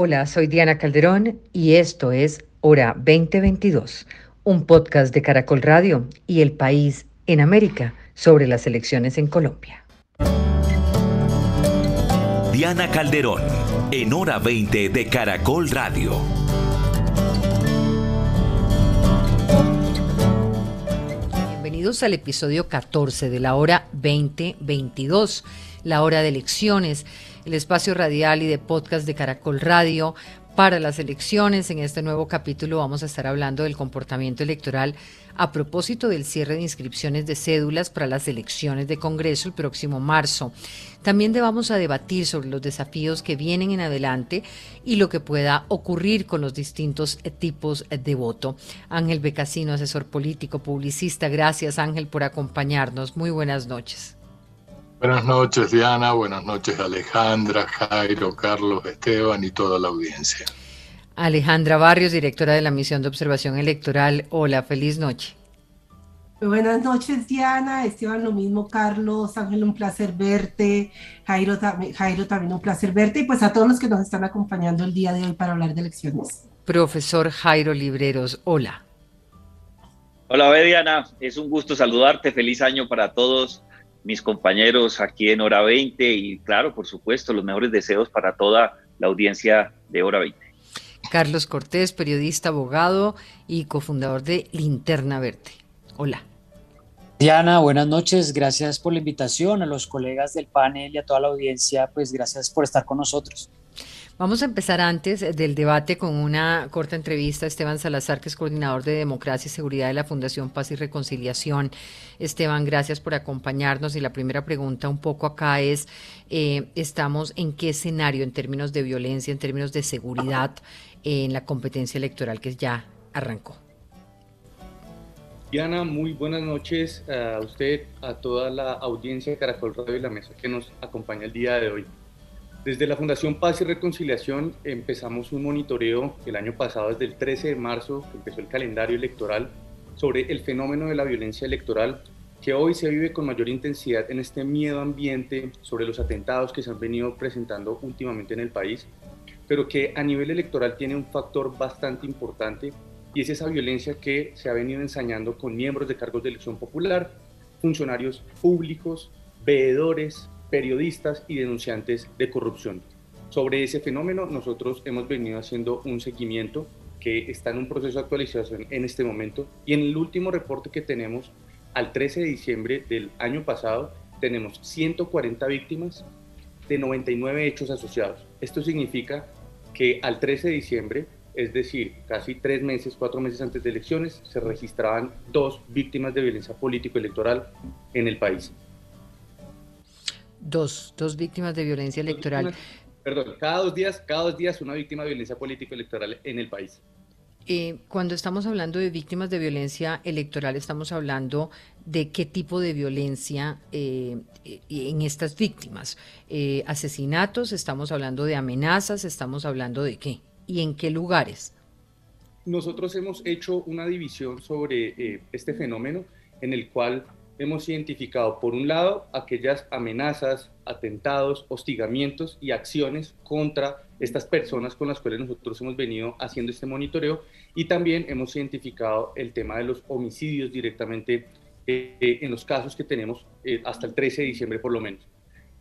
Hola, soy Diana Calderón y esto es Hora 2022, un podcast de Caracol Radio y El País en América sobre las elecciones en Colombia. Diana Calderón, en Hora 20 de Caracol Radio. Bienvenidos al episodio 14 de la Hora 2022, la hora de elecciones el espacio radial y de podcast de Caracol Radio para las elecciones. En este nuevo capítulo vamos a estar hablando del comportamiento electoral a propósito del cierre de inscripciones de cédulas para las elecciones de Congreso el próximo marzo. También vamos a debatir sobre los desafíos que vienen en adelante y lo que pueda ocurrir con los distintos tipos de voto. Ángel Becasino, asesor político, publicista, gracias Ángel por acompañarnos. Muy buenas noches. Buenas noches, Diana. Buenas noches, Alejandra, Jairo, Carlos, Esteban y toda la audiencia. Alejandra Barrios, directora de la Misión de Observación Electoral. Hola, feliz noche. buenas noches, Diana. Esteban, lo mismo, Carlos. Ángel, un placer verte. Jairo, Jairo, también un placer verte. Y pues a todos los que nos están acompañando el día de hoy para hablar de elecciones. Profesor Jairo Libreros, hola. Hola, Diana. Es un gusto saludarte. Feliz año para todos mis compañeros aquí en Hora 20 y claro, por supuesto, los mejores deseos para toda la audiencia de Hora 20. Carlos Cortés, periodista, abogado y cofundador de Linterna Verde. Hola. Diana, buenas noches. Gracias por la invitación a los colegas del panel y a toda la audiencia. Pues gracias por estar con nosotros. Vamos a empezar antes del debate con una corta entrevista a Esteban Salazar, que es coordinador de Democracia y Seguridad de la Fundación Paz y Reconciliación. Esteban, gracias por acompañarnos. Y la primera pregunta un poco acá es, eh, ¿estamos en qué escenario en términos de violencia, en términos de seguridad en la competencia electoral que ya arrancó? Diana, muy buenas noches a usted, a toda la audiencia de Caracol Radio y la mesa que nos acompaña el día de hoy. Desde la Fundación Paz y Reconciliación empezamos un monitoreo el año pasado, desde el 13 de marzo, que empezó el calendario electoral, sobre el fenómeno de la violencia electoral que hoy se vive con mayor intensidad en este miedo ambiente sobre los atentados que se han venido presentando últimamente en el país, pero que a nivel electoral tiene un factor bastante importante y es esa violencia que se ha venido ensañando con miembros de cargos de elección popular, funcionarios públicos, veedores, periodistas y denunciantes de corrupción. Sobre ese fenómeno nosotros hemos venido haciendo un seguimiento que está en un proceso de actualización en este momento y en el último reporte que tenemos al 13 de diciembre del año pasado tenemos 140 víctimas de 99 hechos asociados. Esto significa que al 13 de diciembre, es decir, casi tres meses, cuatro meses antes de elecciones, se registraban dos víctimas de violencia político-electoral en el país. Dos, dos víctimas de violencia electoral. perdón, cada dos días, cada dos días una víctima de violencia político-electoral en el país. Eh, cuando estamos hablando de víctimas de violencia electoral, estamos hablando de qué tipo de violencia eh, en estas víctimas. Eh, asesinatos, estamos hablando de amenazas, estamos hablando de qué y en qué lugares. Nosotros hemos hecho una división sobre este fenómeno en el cual hemos identificado, por un lado, aquellas amenazas, atentados, hostigamientos y acciones contra estas personas con las cuales nosotros hemos venido haciendo este monitoreo y también hemos identificado el tema de los homicidios directamente eh, en los casos que tenemos eh, hasta el 13 de diciembre por lo menos.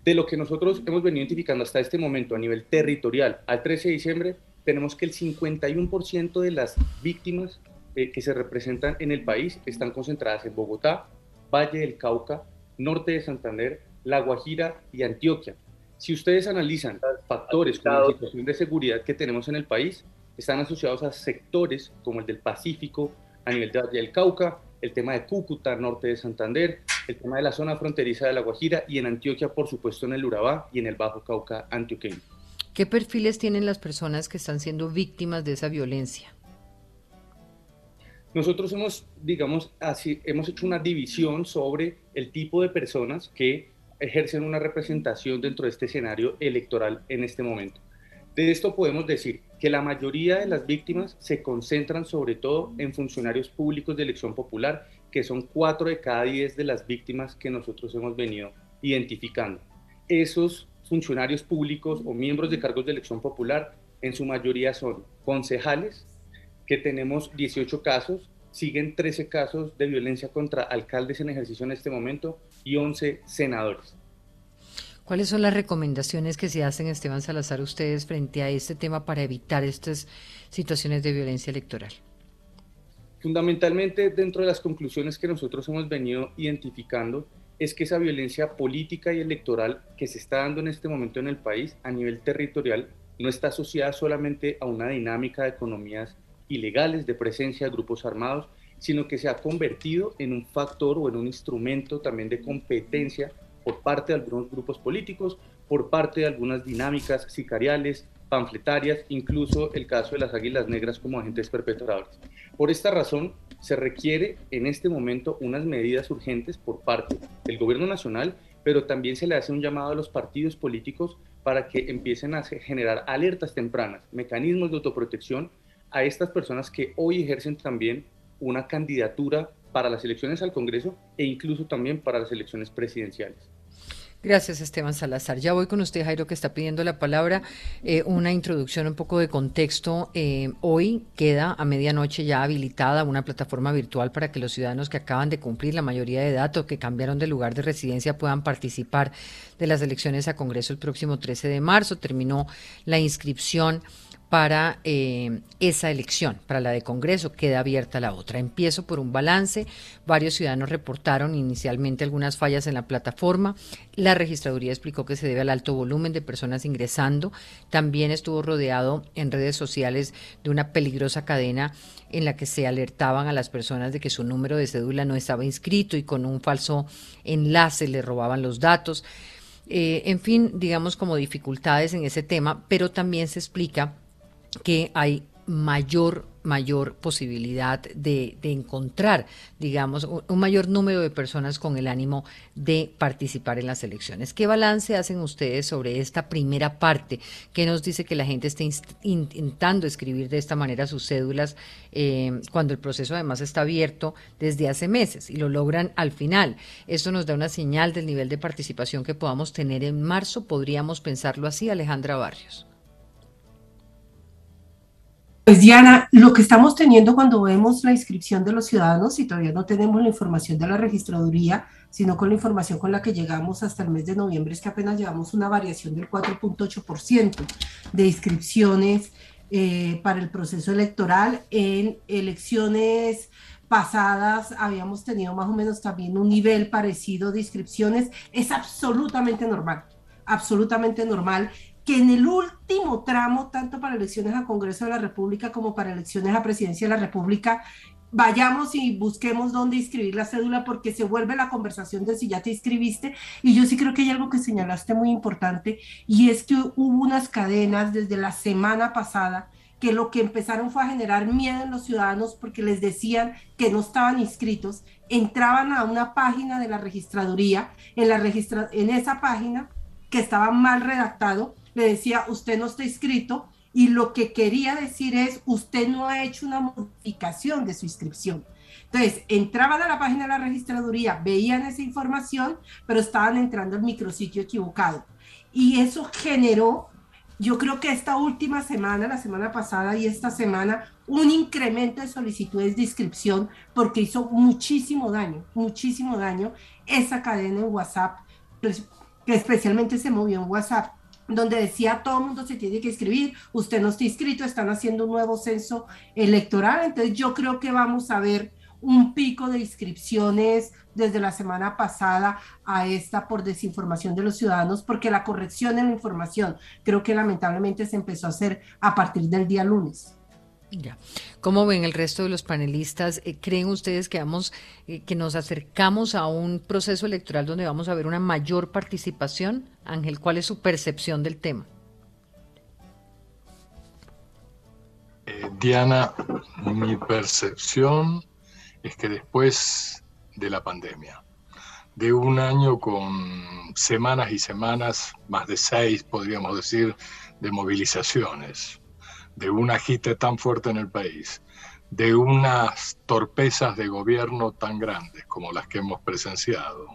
De lo que nosotros hemos venido identificando hasta este momento a nivel territorial, al 13 de diciembre, tenemos que el 51% de las víctimas eh, que se representan en el país están concentradas en Bogotá, Valle del Cauca, norte de Santander, La Guajira y Antioquia. Si ustedes analizan factores como la situación de seguridad que tenemos en el país, están asociados a sectores como el del Pacífico, a nivel de Valle del Cauca, el tema de Cúcuta, norte de Santander, el tema de la zona fronteriza de La Guajira y en Antioquia, por supuesto, en el Urabá y en el Bajo Cauca antioqueño. ¿Qué perfiles tienen las personas que están siendo víctimas de esa violencia? Nosotros hemos, digamos, así, hemos hecho una división sobre el tipo de personas que ejercen una representación dentro de este escenario electoral en este momento. De esto podemos decir que la mayoría de las víctimas se concentran sobre todo en funcionarios públicos de elección popular, que son cuatro de cada diez de las víctimas que nosotros hemos venido identificando. Esos funcionarios públicos o miembros de cargos de elección popular en su mayoría son concejales, que tenemos 18 casos, siguen 13 casos de violencia contra alcaldes en ejercicio en este momento y 11 senadores. ¿Cuáles son las recomendaciones que se hacen, Esteban Salazar, ustedes frente a este tema para evitar estas situaciones de violencia electoral? Fundamentalmente, dentro de las conclusiones que nosotros hemos venido identificando, es que esa violencia política y electoral que se está dando en este momento en el país a nivel territorial no está asociada solamente a una dinámica de economías ilegales, de presencia de grupos armados, sino que se ha convertido en un factor o en un instrumento también de competencia por parte de algunos grupos políticos, por parte de algunas dinámicas sicariales, panfletarias, incluso el caso de las águilas negras como agentes perpetradores. Por esta razón, se requiere en este momento unas medidas urgentes por parte del gobierno nacional, pero también se le hace un llamado a los partidos políticos para que empiecen a generar alertas tempranas, mecanismos de autoprotección a estas personas que hoy ejercen también una candidatura para las elecciones al Congreso e incluso también para las elecciones presidenciales. Gracias, Esteban Salazar. Ya voy con usted, Jairo, que está pidiendo la palabra. Eh, una introducción, un poco de contexto. Eh, hoy queda a medianoche ya habilitada una plataforma virtual para que los ciudadanos que acaban de cumplir la mayoría de datos, que cambiaron de lugar de residencia, puedan participar de las elecciones a Congreso el próximo 13 de marzo. Terminó la inscripción para eh, esa elección, para la de Congreso, queda abierta la otra. Empiezo por un balance. Varios ciudadanos reportaron inicialmente algunas fallas en la plataforma. La registraduría explicó que se debe al alto volumen de personas ingresando. También estuvo rodeado en redes sociales de una peligrosa cadena en la que se alertaban a las personas de que su número de cédula no estaba inscrito y con un falso enlace le robaban los datos. Eh, en fin, digamos como dificultades en ese tema, pero también se explica que hay mayor mayor posibilidad de, encontrar, digamos, un, mayor número de personas con el ánimo de participar en las elecciones. ¿Qué balance hacen ustedes sobre esta primera parte que nos dice que la gente está intentando escribir de esta manera sus cédulas eh, cuando el proceso además está abierto desde hace meses y lo logran al final? Esto nos da una señal del nivel de participación que podamos tener en marzo. ¿Podríamos pensarlo así, Alejandra Barrios? Pues Diana, lo que estamos teniendo cuando vemos la inscripción de los ciudadanos y todavía no tenemos la información de la registraduría, sino con la información con la que llegamos hasta el mes de noviembre, es que apenas llevamos una variación del 4.8% de inscripciones eh, para el proceso electoral. En elecciones pasadas habíamos tenido más o menos también un nivel parecido de inscripciones. Es absolutamente normal, absolutamente normal que en el último tramo, tanto para elecciones a Congreso de la República como para elecciones a Presidencia de la República, vayamos y busquemos dónde inscribir la cédula porque se vuelve la conversación de si ya te inscribiste. Y yo sí creo que hay algo que señalaste muy importante y es que hubo unas cadenas desde la semana pasada que lo que empezaron fue a generar miedo en los ciudadanos porque les decían que no estaban inscritos, entraban a una página de la registraduría, en, la registra en esa página que estaba mal redactado, le decía, usted no está inscrito y lo que quería decir es, usted no ha hecho una modificación de su inscripción. Entonces, entraban a la página de la registraduría, veían esa información, pero estaban entrando al micrositio equivocado. Y eso generó, yo creo que esta última semana, la semana pasada y esta semana, un incremento de solicitudes de inscripción porque hizo muchísimo daño, muchísimo daño esa cadena en WhatsApp, pues, que especialmente se movió en WhatsApp donde decía todo el mundo se tiene que inscribir, usted no está inscrito, están haciendo un nuevo censo electoral, entonces yo creo que vamos a ver un pico de inscripciones desde la semana pasada a esta por desinformación de los ciudadanos, porque la corrección en la información creo que lamentablemente se empezó a hacer a partir del día lunes. Ya. ¿Cómo ven el resto de los panelistas? Eh, ¿Creen ustedes que vamos, eh, que nos acercamos a un proceso electoral donde vamos a ver una mayor participación? Ángel, ¿cuál es su percepción del tema? Eh, Diana, mi percepción es que después de la pandemia, de un año con semanas y semanas, más de seis podríamos decir, de movilizaciones, de un agite tan fuerte en el país, de unas torpezas de gobierno tan grandes como las que hemos presenciado,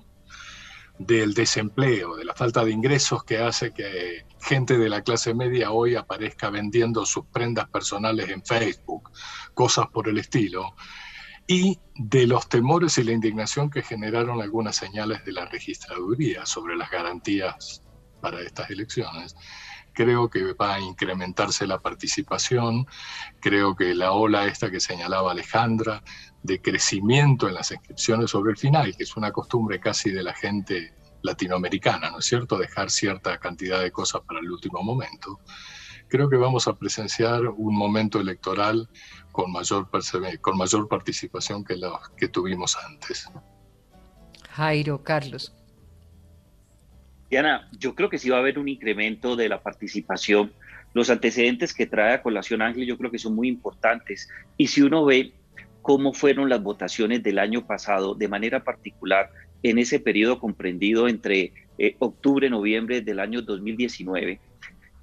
del desempleo, de la falta de ingresos que hace que gente de la clase media hoy aparezca vendiendo sus prendas personales en Facebook, cosas por el estilo, y de los temores y la indignación que generaron algunas señales de la registraduría sobre las garantías para estas elecciones. Creo que va a incrementarse la participación, creo que la ola esta que señalaba Alejandra de crecimiento en las inscripciones sobre el final, que es una costumbre casi de la gente latinoamericana, ¿no es cierto? Dejar cierta cantidad de cosas para el último momento. Creo que vamos a presenciar un momento electoral con mayor, con mayor participación que los que tuvimos antes. Jairo, Carlos. Diana, yo creo que sí va a haber un incremento de la participación. Los antecedentes que trae a colación Ángel yo creo que son muy importantes. Y si uno ve cómo fueron las votaciones del año pasado, de manera particular en ese periodo comprendido entre eh, octubre, noviembre del año 2019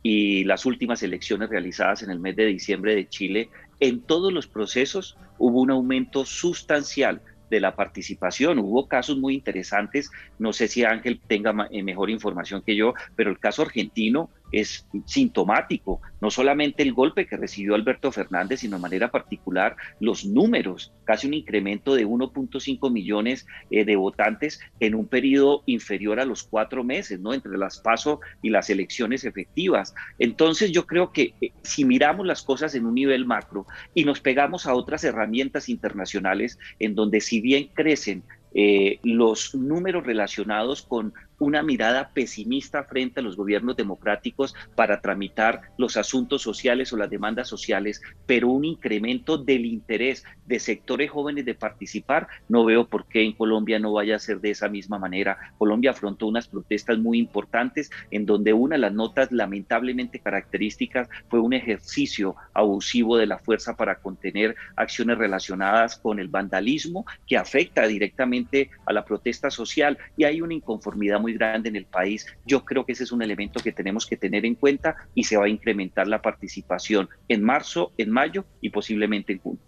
y las últimas elecciones realizadas en el mes de diciembre de Chile, en todos los procesos hubo un aumento sustancial de la participación. Hubo casos muy interesantes, no sé si Ángel tenga eh, mejor información que yo, pero el caso argentino es sintomático, no solamente el golpe que recibió Alberto Fernández, sino de manera particular los números, casi un incremento de 1.5 millones eh, de votantes en un periodo inferior a los cuatro meses, ¿no? Entre las pasos y las elecciones efectivas. Entonces yo creo que eh, si miramos las cosas en un nivel macro y nos pegamos a otras herramientas internacionales en donde si bien crecen eh, los números relacionados con una mirada pesimista frente a los gobiernos democráticos para tramitar los asuntos sociales o las demandas sociales, pero un incremento del interés de sectores jóvenes de participar, no veo por qué en Colombia no vaya a ser de esa misma manera. Colombia afrontó unas protestas muy importantes en donde una de las notas lamentablemente características fue un ejercicio abusivo de la fuerza para contener acciones relacionadas con el vandalismo que afecta directamente a la protesta social y hay una inconformidad muy grande en el país. Yo creo que ese es un elemento que tenemos que tener en cuenta y se va a incrementar la participación en marzo, en mayo y posiblemente en junio.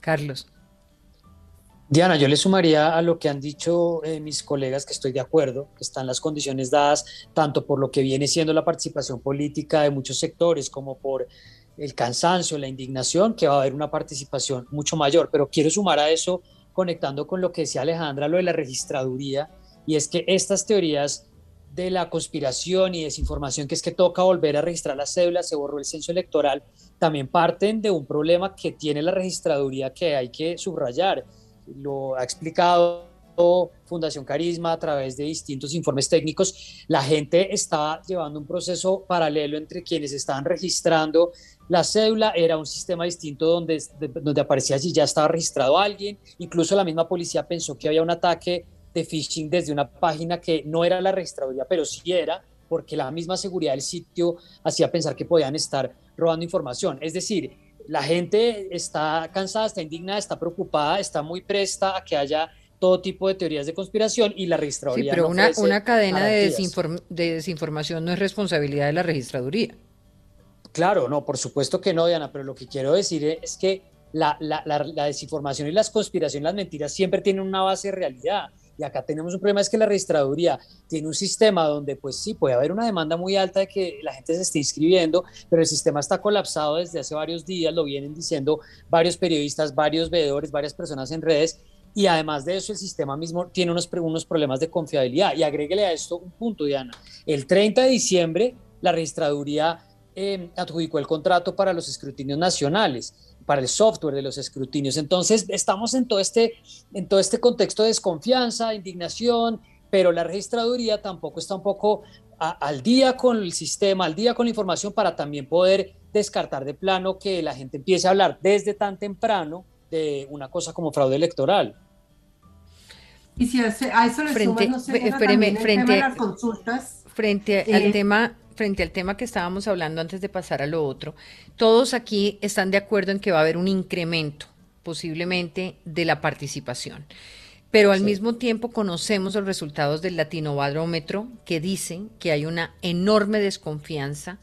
Carlos. Diana, yo le sumaría a lo que han dicho eh, mis colegas que estoy de acuerdo, que están las condiciones dadas tanto por lo que viene siendo la participación política de muchos sectores como por el cansancio, la indignación, que va a haber una participación mucho mayor. Pero quiero sumar a eso, conectando con lo que decía Alejandra, lo de la registraduría, y es que estas teorías de la conspiración y desinformación, que es que toca volver a registrar las cédulas, se borró el censo electoral, también parten de un problema que tiene la registraduría que hay que subrayar. Lo ha explicado Fundación Carisma a través de distintos informes técnicos. La gente estaba llevando un proceso paralelo entre quienes estaban registrando la cédula, era un sistema distinto donde, donde aparecía si ya estaba registrado alguien, incluso la misma policía pensó que había un ataque de phishing desde una página que no era la registraduría, pero sí era, porque la misma seguridad del sitio hacía pensar que podían estar robando información. Es decir, la gente está cansada, está indignada, está preocupada, está muy presta a que haya todo tipo de teorías de conspiración y la registraduría. Sí, pero una, una cadena de, de, desinformación no es responsabilidad de la registraduría. Claro, no, por supuesto que no, Diana, pero lo que quiero decir es que la, la, la, la desinformación y las conspiraciones, las mentiras siempre tienen una base de realidad. Y acá tenemos un problema, es que la registraduría tiene un sistema donde pues sí, puede haber una demanda muy alta de que la gente se esté inscribiendo, pero el sistema está colapsado desde hace varios días, lo vienen diciendo varios periodistas, varios veedores, varias personas en redes. Y además de eso, el sistema mismo tiene unos, unos problemas de confiabilidad. Y agréguele a esto un punto, Diana. El 30 de diciembre, la registraduría eh, adjudicó el contrato para los escrutinios nacionales para el software de los escrutinios. Entonces, estamos en todo este, en todo este contexto de desconfianza, indignación, pero la registraduría tampoco está un poco al día con el sistema, al día con la información para también poder descartar de plano que la gente empiece a hablar desde tan temprano de una cosa como fraude electoral. Y si a eso le frente, no sé, frente, a las consultas. Frente al eh, tema frente al tema que estábamos hablando antes de pasar a lo otro, todos aquí están de acuerdo en que va a haber un incremento posiblemente de la participación. Pero al mismo tiempo conocemos los resultados del latinobarómetro que dicen que hay una enorme desconfianza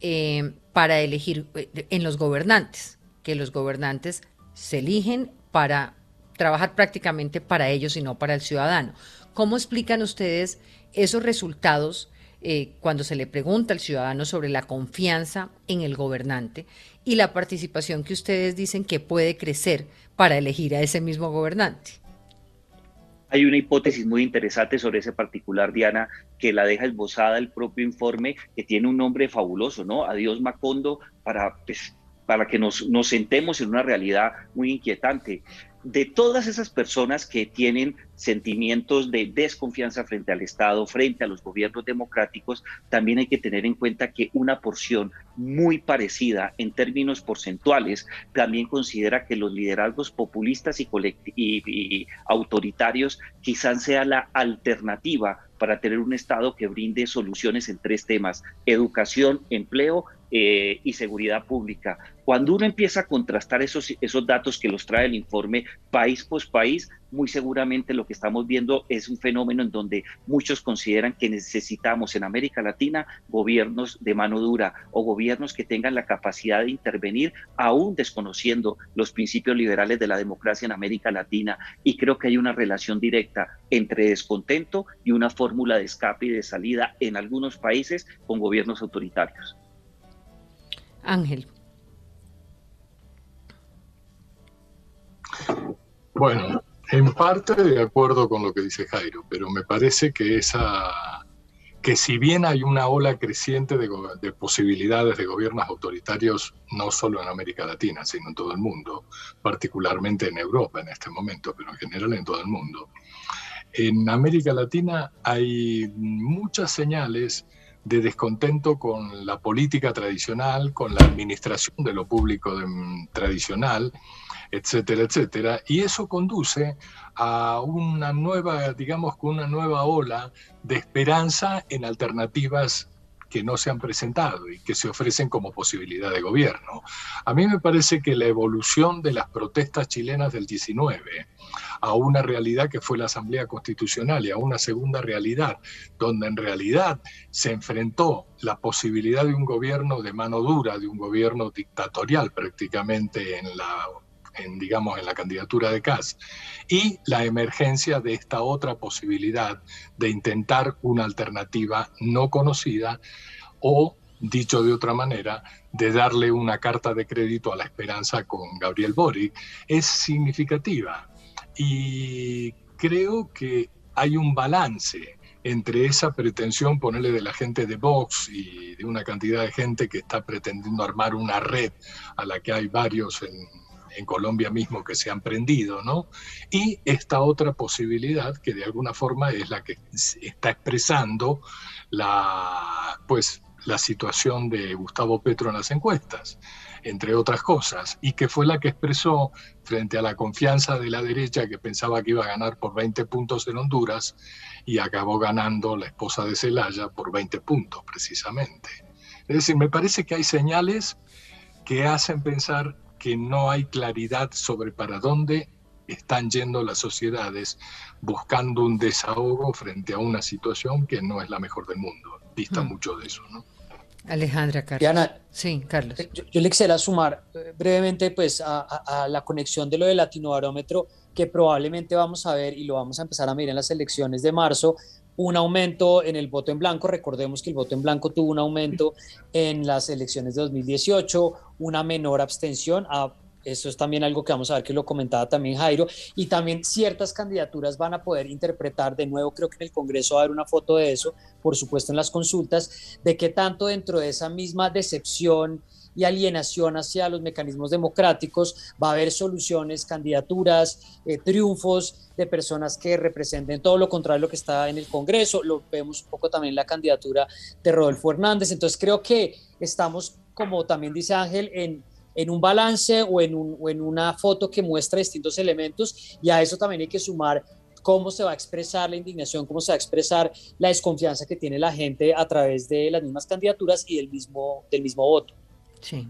eh, para elegir eh, en los gobernantes, que los gobernantes se eligen para trabajar prácticamente para ellos y no para el ciudadano. ¿Cómo explican ustedes esos resultados eh, cuando se le pregunta al ciudadano sobre la confianza en el gobernante y la participación que ustedes dicen que puede crecer para elegir a ese mismo gobernante? Hay una hipótesis muy interesante sobre ese particular, Diana, que la deja esbozada el propio informe, que tiene un nombre fabuloso, ¿no? Adiós Macondo, para, pues, para que nos, nos sentemos en una realidad muy inquietante de todas esas personas que tienen sentimientos de desconfianza frente al Estado, frente a los gobiernos democráticos, también hay que tener en cuenta que una porción muy parecida en términos porcentuales también considera que los liderazgos populistas y, y autoritarios quizás sea la alternativa para tener un Estado que brinde soluciones en tres temas, educación, empleo eh, y seguridad pública. Cuando uno empieza a contrastar esos, esos datos que los trae el informe país por país, muy seguramente lo que estamos viendo es un fenómeno en donde muchos consideran que necesitamos en América Latina gobiernos de mano dura o gobiernos que tengan la capacidad de intervenir aún desconociendo los principios liberales de la democracia en América Latina. Y creo que hay una relación directa entre descontento y una fórmula de escape y de salida en algunos países con gobiernos autoritarios. Ángel. Bueno, en parte de acuerdo con lo que dice Jairo, pero me parece que esa que si bien hay una ola creciente de, de, posibilidades de gobiernos autoritarios, no solo en América Latina, sino en todo el mundo, particularmente en Europa en este momento, pero en general en todo el mundo. En América Latina hay muchas señales de descontento con la política tradicional, con la administración de lo público tradicional, etcétera, etcétera. Y eso conduce a una nueva, digamos, con una nueva ola de esperanza en alternativas que no se han presentado y que se ofrecen como posibilidad de gobierno. A mí me parece que la evolución de las protestas chilenas del 19 a una realidad que fue la Asamblea Constitucional y a una segunda realidad, donde en realidad se enfrentó la posibilidad de un gobierno de mano dura, de un gobierno dictatorial prácticamente en la en, digamos, en la candidatura de Kass, y la emergencia de esta otra posibilidad de intentar una alternativa no conocida o, dicho de otra manera, de darle una carta de crédito a la esperanza con Gabriel Boric, es significativa. Y creo que hay un balance entre esa pretensión, ponerle de la gente de Vox y de una cantidad de gente que está pretendiendo armar una red a la que hay varios en, en Colombia mismo que se han prendido, ¿no? Y esta otra posibilidad que de alguna forma es la que está expresando la, pues, la situación de Gustavo Petro en las encuestas, entre otras cosas, y que fue la que expresó frente a la confianza de la derecha que pensaba que iba a ganar por 20 puntos en Honduras y acabó ganando la esposa de Zelaya por 20 puntos precisamente. Es decir, me parece que hay señales que hacen pensar que no hay claridad sobre para dónde están yendo las sociedades buscando un desahogo frente a una situación que no es la mejor del mundo. Dista mm. mucho de eso, ¿no? Alejandra, Carlos. sí, Carlos. Eh, yo, le quisiera sumar eh, brevemente pues, a, a, la conexión de lo del latinobarómetro que probablemente vamos a ver y lo vamos a empezar a mirar en las elecciones de marzo, un aumento en el voto en blanco. Recordemos que el voto en blanco tuvo un aumento en las elecciones de 2018, una menor abstención. Ah, eso es también algo que vamos a ver que lo comentaba también Jairo. Y también ciertas candidaturas van a poder interpretar, de nuevo creo que en el Congreso va a haber una foto de eso, por supuesto en las consultas, de que tanto dentro de esa misma decepción, y alienación hacia los mecanismos democráticos, va a haber soluciones, candidaturas, eh, triunfos de personas que representen todo lo contrario a lo que está en el Congreso. Lo vemos un poco también en la candidatura de Rodolfo Hernández. Entonces creo que estamos, como también dice Ángel, en, en un balance o en, un, o en una foto que muestra distintos elementos y a eso también hay que sumar cómo se va a expresar la indignación, cómo se va a expresar la desconfianza que tiene la gente a través de las mismas candidaturas y del mismo, del mismo voto. Sí.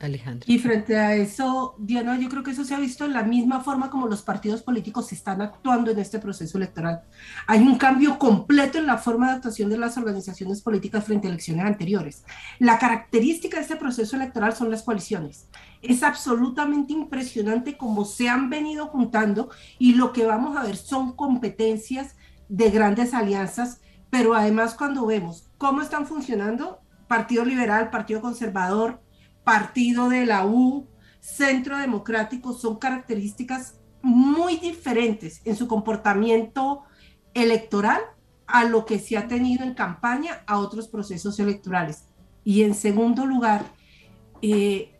Alejandro. Y frente a eso, Diana, yo creo que eso se ha visto en la misma forma como los partidos políticos están actuando en este proceso electoral. Hay un cambio completo en la forma de actuación de las organizaciones políticas frente a elecciones anteriores. La característica de este proceso electoral son las coaliciones. Es absolutamente impresionante cómo se han venido juntando y lo que vamos a ver son competencias de grandes alianzas, pero además cuando vemos cómo están funcionando, Partido Liberal, Partido Conservador, Partido de la U, Centro Democrático, son características muy diferentes en su comportamiento electoral a lo que se ha tenido en campaña a otros procesos electorales. Y en segundo lugar, eh,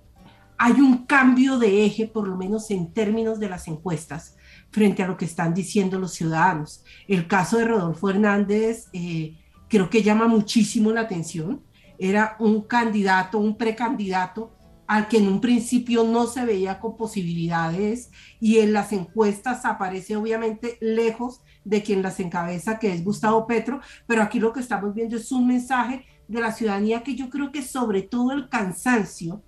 hay un cambio de eje, por lo menos en términos de las encuestas, frente a lo que están diciendo los ciudadanos. El caso de Rodolfo Hernández eh, creo que llama muchísimo la atención. Era un candidato, un precandidato al que en un principio no se veía con posibilidades y en las encuestas aparece obviamente lejos de quien las encabeza, que es Gustavo Petro, pero aquí lo que estamos viendo es un mensaje de la ciudadanía que yo creo que sobre todo el cansancio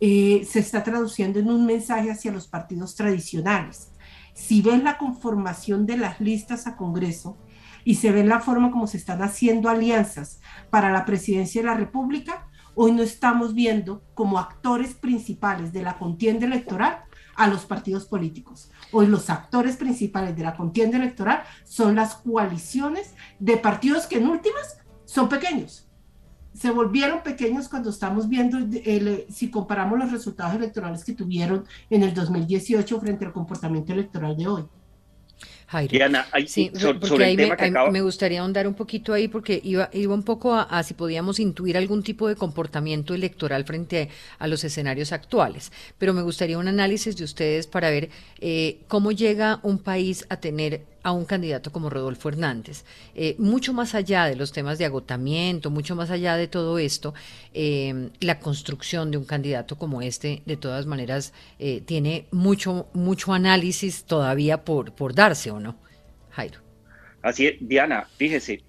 eh, se está traduciendo en un mensaje hacia los partidos tradicionales. Si ven la conformación de las listas a Congreso y se ven la forma como se están haciendo alianzas para la presidencia de la República, hoy no estamos viendo como actores principales de la contienda electoral a los partidos políticos. Hoy los actores principales de la contienda electoral son las coaliciones de partidos que en últimas son pequeños. Se volvieron pequeños cuando estamos viendo, si comparamos los resultados electorales que tuvieron en el 2018 frente al comportamiento electoral de hoy. Diana, sí, porque ahí, me, gustaría ahondar un poquito ahí porque iba, iba un poco a, si podíamos intuir algún tipo de comportamiento electoral frente a, los escenarios actuales, pero me gustaría un análisis de ustedes para ver eh, cómo llega un país a tener a un candidato como Rodolfo Hernández. Eh, mucho más allá de los temas de agotamiento, mucho más allá de todo esto, eh, la construcción de un candidato como este, de todas maneras, eh, tiene mucho, mucho análisis todavía por, por darse, ¿o no? Jairo. Así es, Diana, fíjese,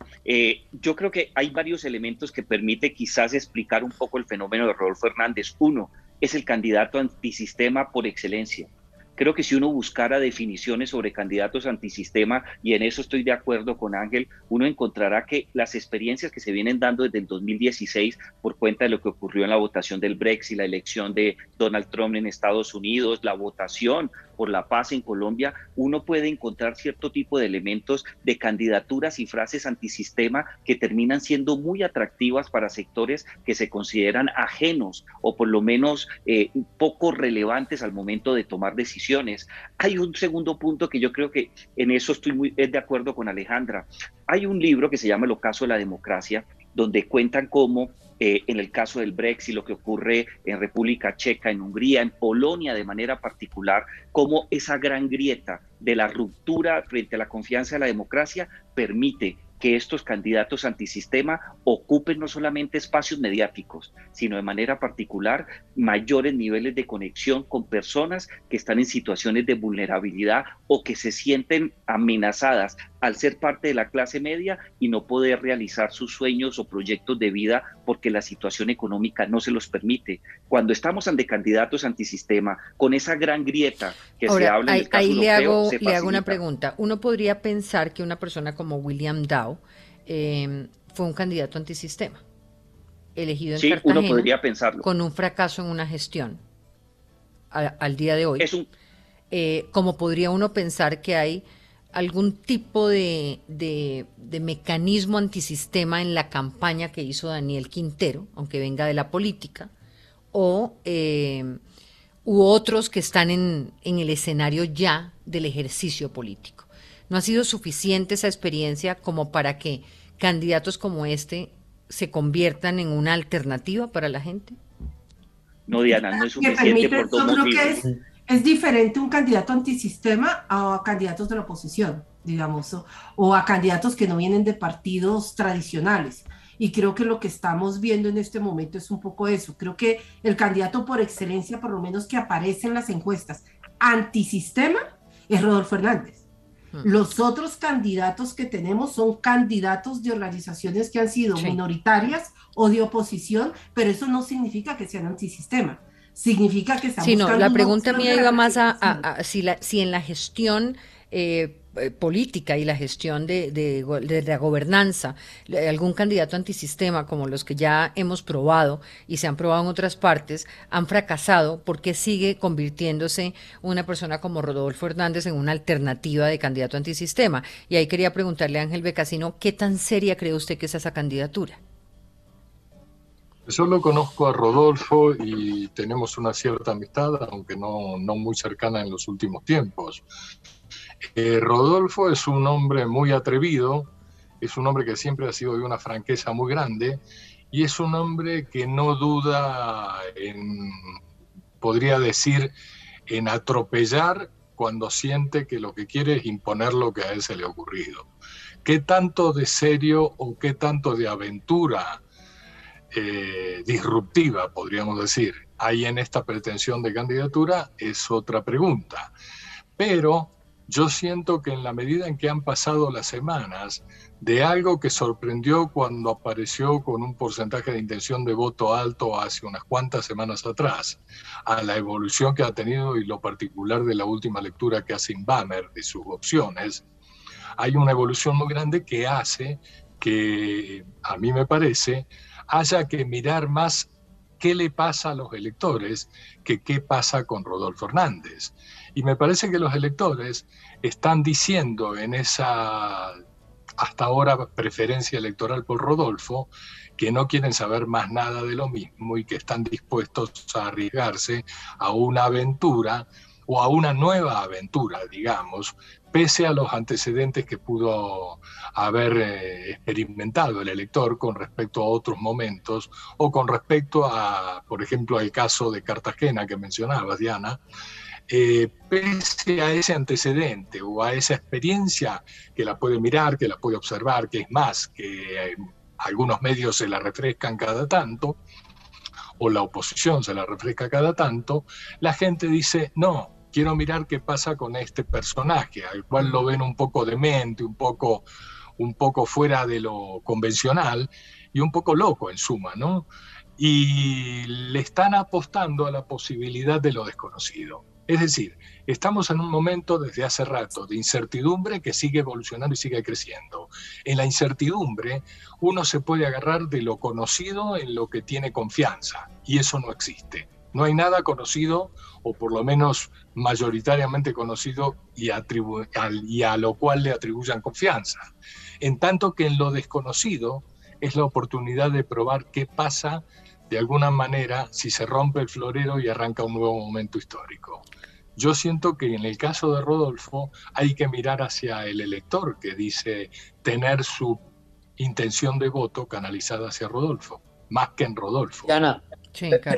yo creo que hay varios elementos que permite quizás explicar un poco el fenómeno de Rodolfo Hernández. Uno, es el candidato antisistema por excelencia. Creo que si uno buscara definiciones sobre candidatos antisistema, y en eso estoy de acuerdo con Ángel, uno encontrará que las experiencias que se vienen dando desde el 2016 por cuenta de lo que ocurrió en la votación del Brexit, la elección de Donald Trump en Estados Unidos, la votación por la paz en Colombia, uno puede encontrar cierto tipo de elementos de candidaturas y frases antisistema que terminan siendo muy atractivas para sectores que se consideran ajenos o por lo menos eh, poco relevantes al momento de tomar decisiones. Hay un segundo punto que yo creo que en eso estoy muy de acuerdo con Alejandra. Hay un libro que se llama El ocaso de la democracia, donde cuentan cómo eh, en el caso del Brexit, lo que ocurre en República Checa, en Hungría, en Polonia de manera particular, cómo esa gran grieta de la ruptura frente a la confianza de la democracia permite que estos candidatos antisistema ocupen no solamente espacios mediáticos, sino de manera particular mayores niveles de conexión con personas que están en situaciones de vulnerabilidad o que se sienten amenazadas al ser parte de la clase media y no poder realizar sus sueños o proyectos de vida porque la situación económica no se los permite. Cuando estamos ante candidatos antisistema, con esa gran grieta que se habla en el caso ahí le hago, le hago una pregunta. Uno podría pensar que una persona como William Dow Em, fue un candidato antisistema, elegido en sí, Cartagena, uno podría pensarlo. con un fracaso en una gestión al día de hoy. Eh, como podría uno pensar que hay algún tipo de, mecanismo antisistema en la campaña que hizo Daniel Quintero, aunque venga de la política, o em, u otros que están en, en el escenario ya del ejercicio político. ¿No ha sido suficiente esa experiencia como para que candidatos como este se conviertan en una alternativa para la gente? No, Diana, no es suficiente por dos creo que es, diferente un candidato antisistema a candidatos de la oposición, digamos, o, a candidatos que no vienen de partidos tradicionales. Y creo que lo que estamos viendo en este momento es un poco eso. Creo que el candidato por excelencia, por lo menos que aparece en las encuestas, antisistema, es Rodolfo Hernández. Los otros candidatos que tenemos son candidatos de organizaciones que han sido minoritarias o de oposición, pero eso no significa que sean antisistema. Significa que estamos. Sí, no, la pregunta mía iba más a, si, la, si en la gestión eh, eh, política y la gestión de, de, la gobernanza, algún candidato antisistema como los que ya hemos probado y se han probado en otras partes, han fracasado porque sigue convirtiéndose una persona como Rodolfo Hernández en una alternativa de candidato antisistema. Y ahí quería preguntarle a Ángel Becasino, ¿qué tan seria cree usted que es esa candidatura? Yo lo conozco a Rodolfo y tenemos una cierta amistad, aunque no, no muy cercana en los últimos tiempos. Eh, Rodolfo es un hombre muy atrevido, es un hombre que siempre ha sido de una franqueza muy grande y es un hombre que no duda en, podría decir, en atropellar cuando siente que lo que quiere es imponer lo que a él se le ha ocurrido. ¿Qué tanto de serio o qué tanto de aventura eh, disruptiva, podríamos decir, hay en esta pretensión de candidatura? Es otra pregunta. Pero yo siento que en la medida en que han pasado las semanas, de algo que sorprendió cuando apareció con un porcentaje de intención de voto alto hace unas cuantas semanas atrás, a la evolución que ha tenido y lo particular de la última lectura que hace Inbamer de sus opciones, hay una evolución muy grande que hace que, a mí me parece, haya que mirar más qué le pasa a los electores que qué pasa con Rodolfo Hernández. Y me parece que los electores están diciendo en esa hasta ahora preferencia electoral por Rodolfo, que no quieren saber más nada de lo mismo y que están dispuestos a arriesgarse a una aventura o a una nueva aventura, digamos, pese a los antecedentes que pudo haber eh, experimentado el elector con respecto a otros momentos o con respecto a, por ejemplo, al caso de Cartagena que mencionabas, Diana, eh, pese a ese antecedente o a esa experiencia que la puede mirar, que la puede observar, que es más, que eh, algunos medios se la refrescan cada tanto, o la oposición se la refresca cada tanto, la gente dice, no, quiero mirar qué pasa con este personaje, al cual lo ven un poco demente, un poco, un poco fuera de lo convencional y un poco loco en suma, ¿no? Y le están apostando a la posibilidad de lo desconocido. Es decir, estamos en un momento desde hace rato de incertidumbre que sigue evolucionando y sigue creciendo. En la incertidumbre uno se puede agarrar de lo conocido en lo que tiene confianza y eso no existe. No hay nada conocido, o por lo menos mayoritariamente conocido, y, a lo cual le atribuyan confianza. En tanto que en lo desconocido es la oportunidad de probar qué pasa de alguna manera si se rompe el florero y arranca un nuevo momento histórico. Yo siento que en el caso de Rodolfo hay que mirar hacia el elector que dice tener su intención de voto canalizada hacia Rodolfo, más que en Rodolfo. Ana,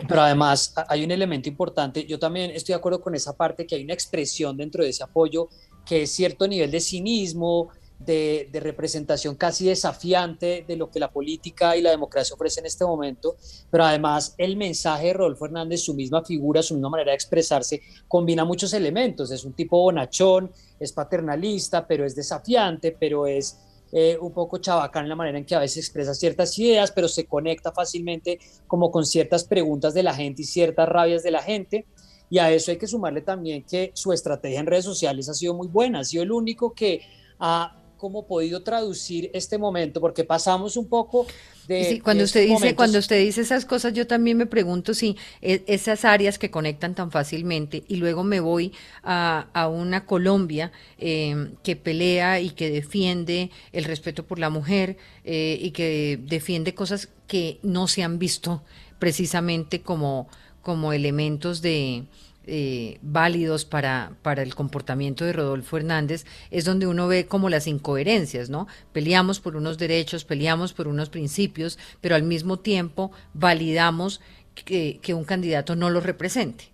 pero además hay un elemento importante, yo también estoy de acuerdo con esa parte, que hay una expresión dentro de ese apoyo que es cierto nivel de cinismo, de, representación casi desafiante de lo que la política y la democracia ofrecen en este momento, pero además el mensaje de Rodolfo Hernández, su misma figura, su misma manera de expresarse, combina muchos elementos. Es un tipo bonachón, es paternalista, pero es desafiante, pero es eh, un poco chabacán en la manera en que a veces expresa ciertas ideas, pero se conecta fácilmente como con ciertas preguntas de la gente y ciertas rabias de la gente. Y a eso hay que sumarle también que su estrategia en redes sociales ha sido muy buena, ha sido el único que ha cómo podido traducir este momento, porque pasamos un poco de... cuando, usted dice, cuando usted dice esas cosas, yo también me pregunto si e, esas áreas que conectan tan fácilmente y luego me voy a, una Colombia em, que pelea y que defiende el respeto por la mujer eh, y que defiende cosas que no se han visto precisamente como, como elementos de eh, válidos para, para el comportamiento de Rodolfo Hernández, es donde uno ve como las incoherencias, ¿no? Peleamos por unos derechos, peleamos por unos principios, pero al mismo tiempo validamos que, un candidato no lo represente.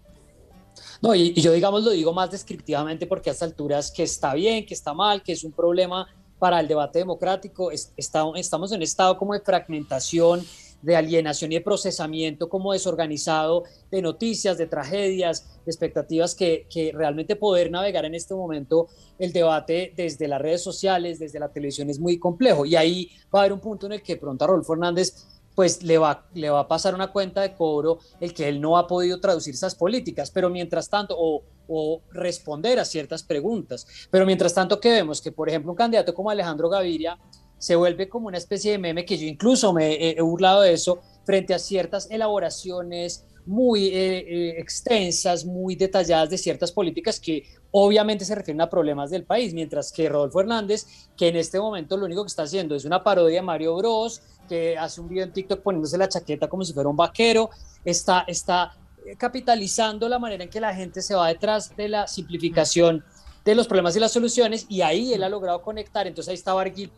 No, y, yo digamos lo digo más descriptivamente porque a estas alturas que está bien, que está mal, que es un problema para el debate democrático, estamos en un estado como de fragmentación de alienación y de procesamiento como desorganizado de noticias, de tragedias, de expectativas que, que, realmente poder navegar en este momento el debate desde las redes sociales, desde la televisión es muy complejo. Y ahí va a haber un punto en el que pronto a Rodolfo Hernández pues le va, le va a pasar una cuenta de cobro el que él no ha podido traducir esas políticas, pero mientras tanto, o, o responder a ciertas preguntas. Pero mientras tanto que vemos que, por ejemplo, un candidato como Alejandro Gaviria se vuelve como una especie de meme que yo incluso me he burlado de eso frente a ciertas elaboraciones muy eh, eh, extensas, muy detalladas de ciertas políticas que obviamente se refieren a problemas del país, mientras que Rodolfo Hernández, que en este momento lo único que está haciendo es una parodia de Mario Bros, que hace un video en TikTok poniéndose la chaqueta como si fuera un vaquero, está, está capitalizando la manera en que la gente se va detrás de la simplificación de los problemas y las soluciones y ahí él ha logrado conectar, entonces ahí está Barguil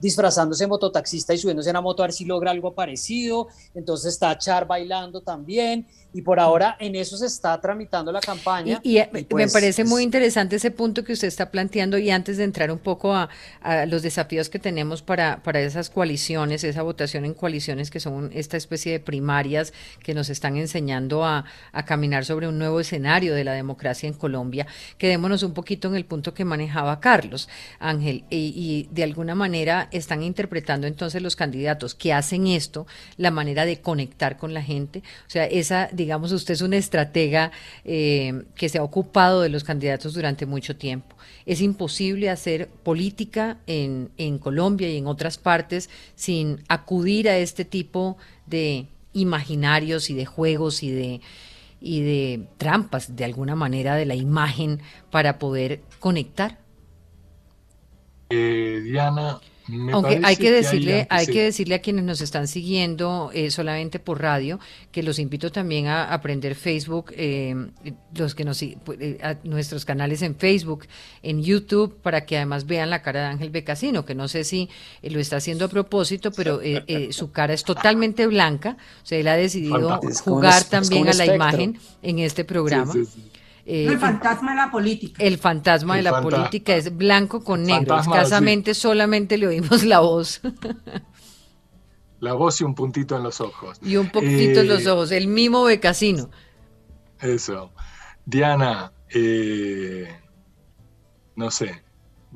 disfrazándose mototaxista y subiéndose a una moto a ver si logra algo parecido, entonces está Char bailando también y por ahora en eso se está tramitando la campaña. Y, me pues, parece muy interesante ese punto que usted está planteando y antes de entrar un poco a, los desafíos que tenemos para, para esas coaliciones, esa votación en coaliciones que son esta especie de primarias que nos están enseñando a, a caminar sobre un nuevo escenario de la democracia en Colombia, quedémonos un poquito en el punto que manejaba Carlos Ángel y, de alguna manera están interpretando entonces los candidatos que hacen esto, la manera de conectar con la gente, o sea, esa digamos, usted es una estratega eh, que se ha ocupado de los candidatos durante mucho tiempo. Es imposible hacer política en Colombia y en otras partes sin acudir a este tipo de imaginarios y de juegos y de y de trampas de alguna manera de la imagen para poder conectar. Eh, Diana, aunque hay que decirle, hay, que decirle a quienes nos están siguiendo eh, solamente por radio, que los invito también a aprender Facebook, eh, los que nos pues, eh, a nuestros canales en Facebook, en YouTube, para que además vean la cara de Ángel Becasino, que no sé si lo está haciendo a propósito, pero su cara es totalmente blanca, o sea, él ha decidido jugar también a la imagen en este programa. Eh, el fantasma de la política. El fantasma de la política es blanco con negro. Escasamente solamente le oímos la voz. La voz y un puntito en los ojos. Y un poquito en los eh, ojos. El mimo becasino. Eso. Diana, eh, no sé,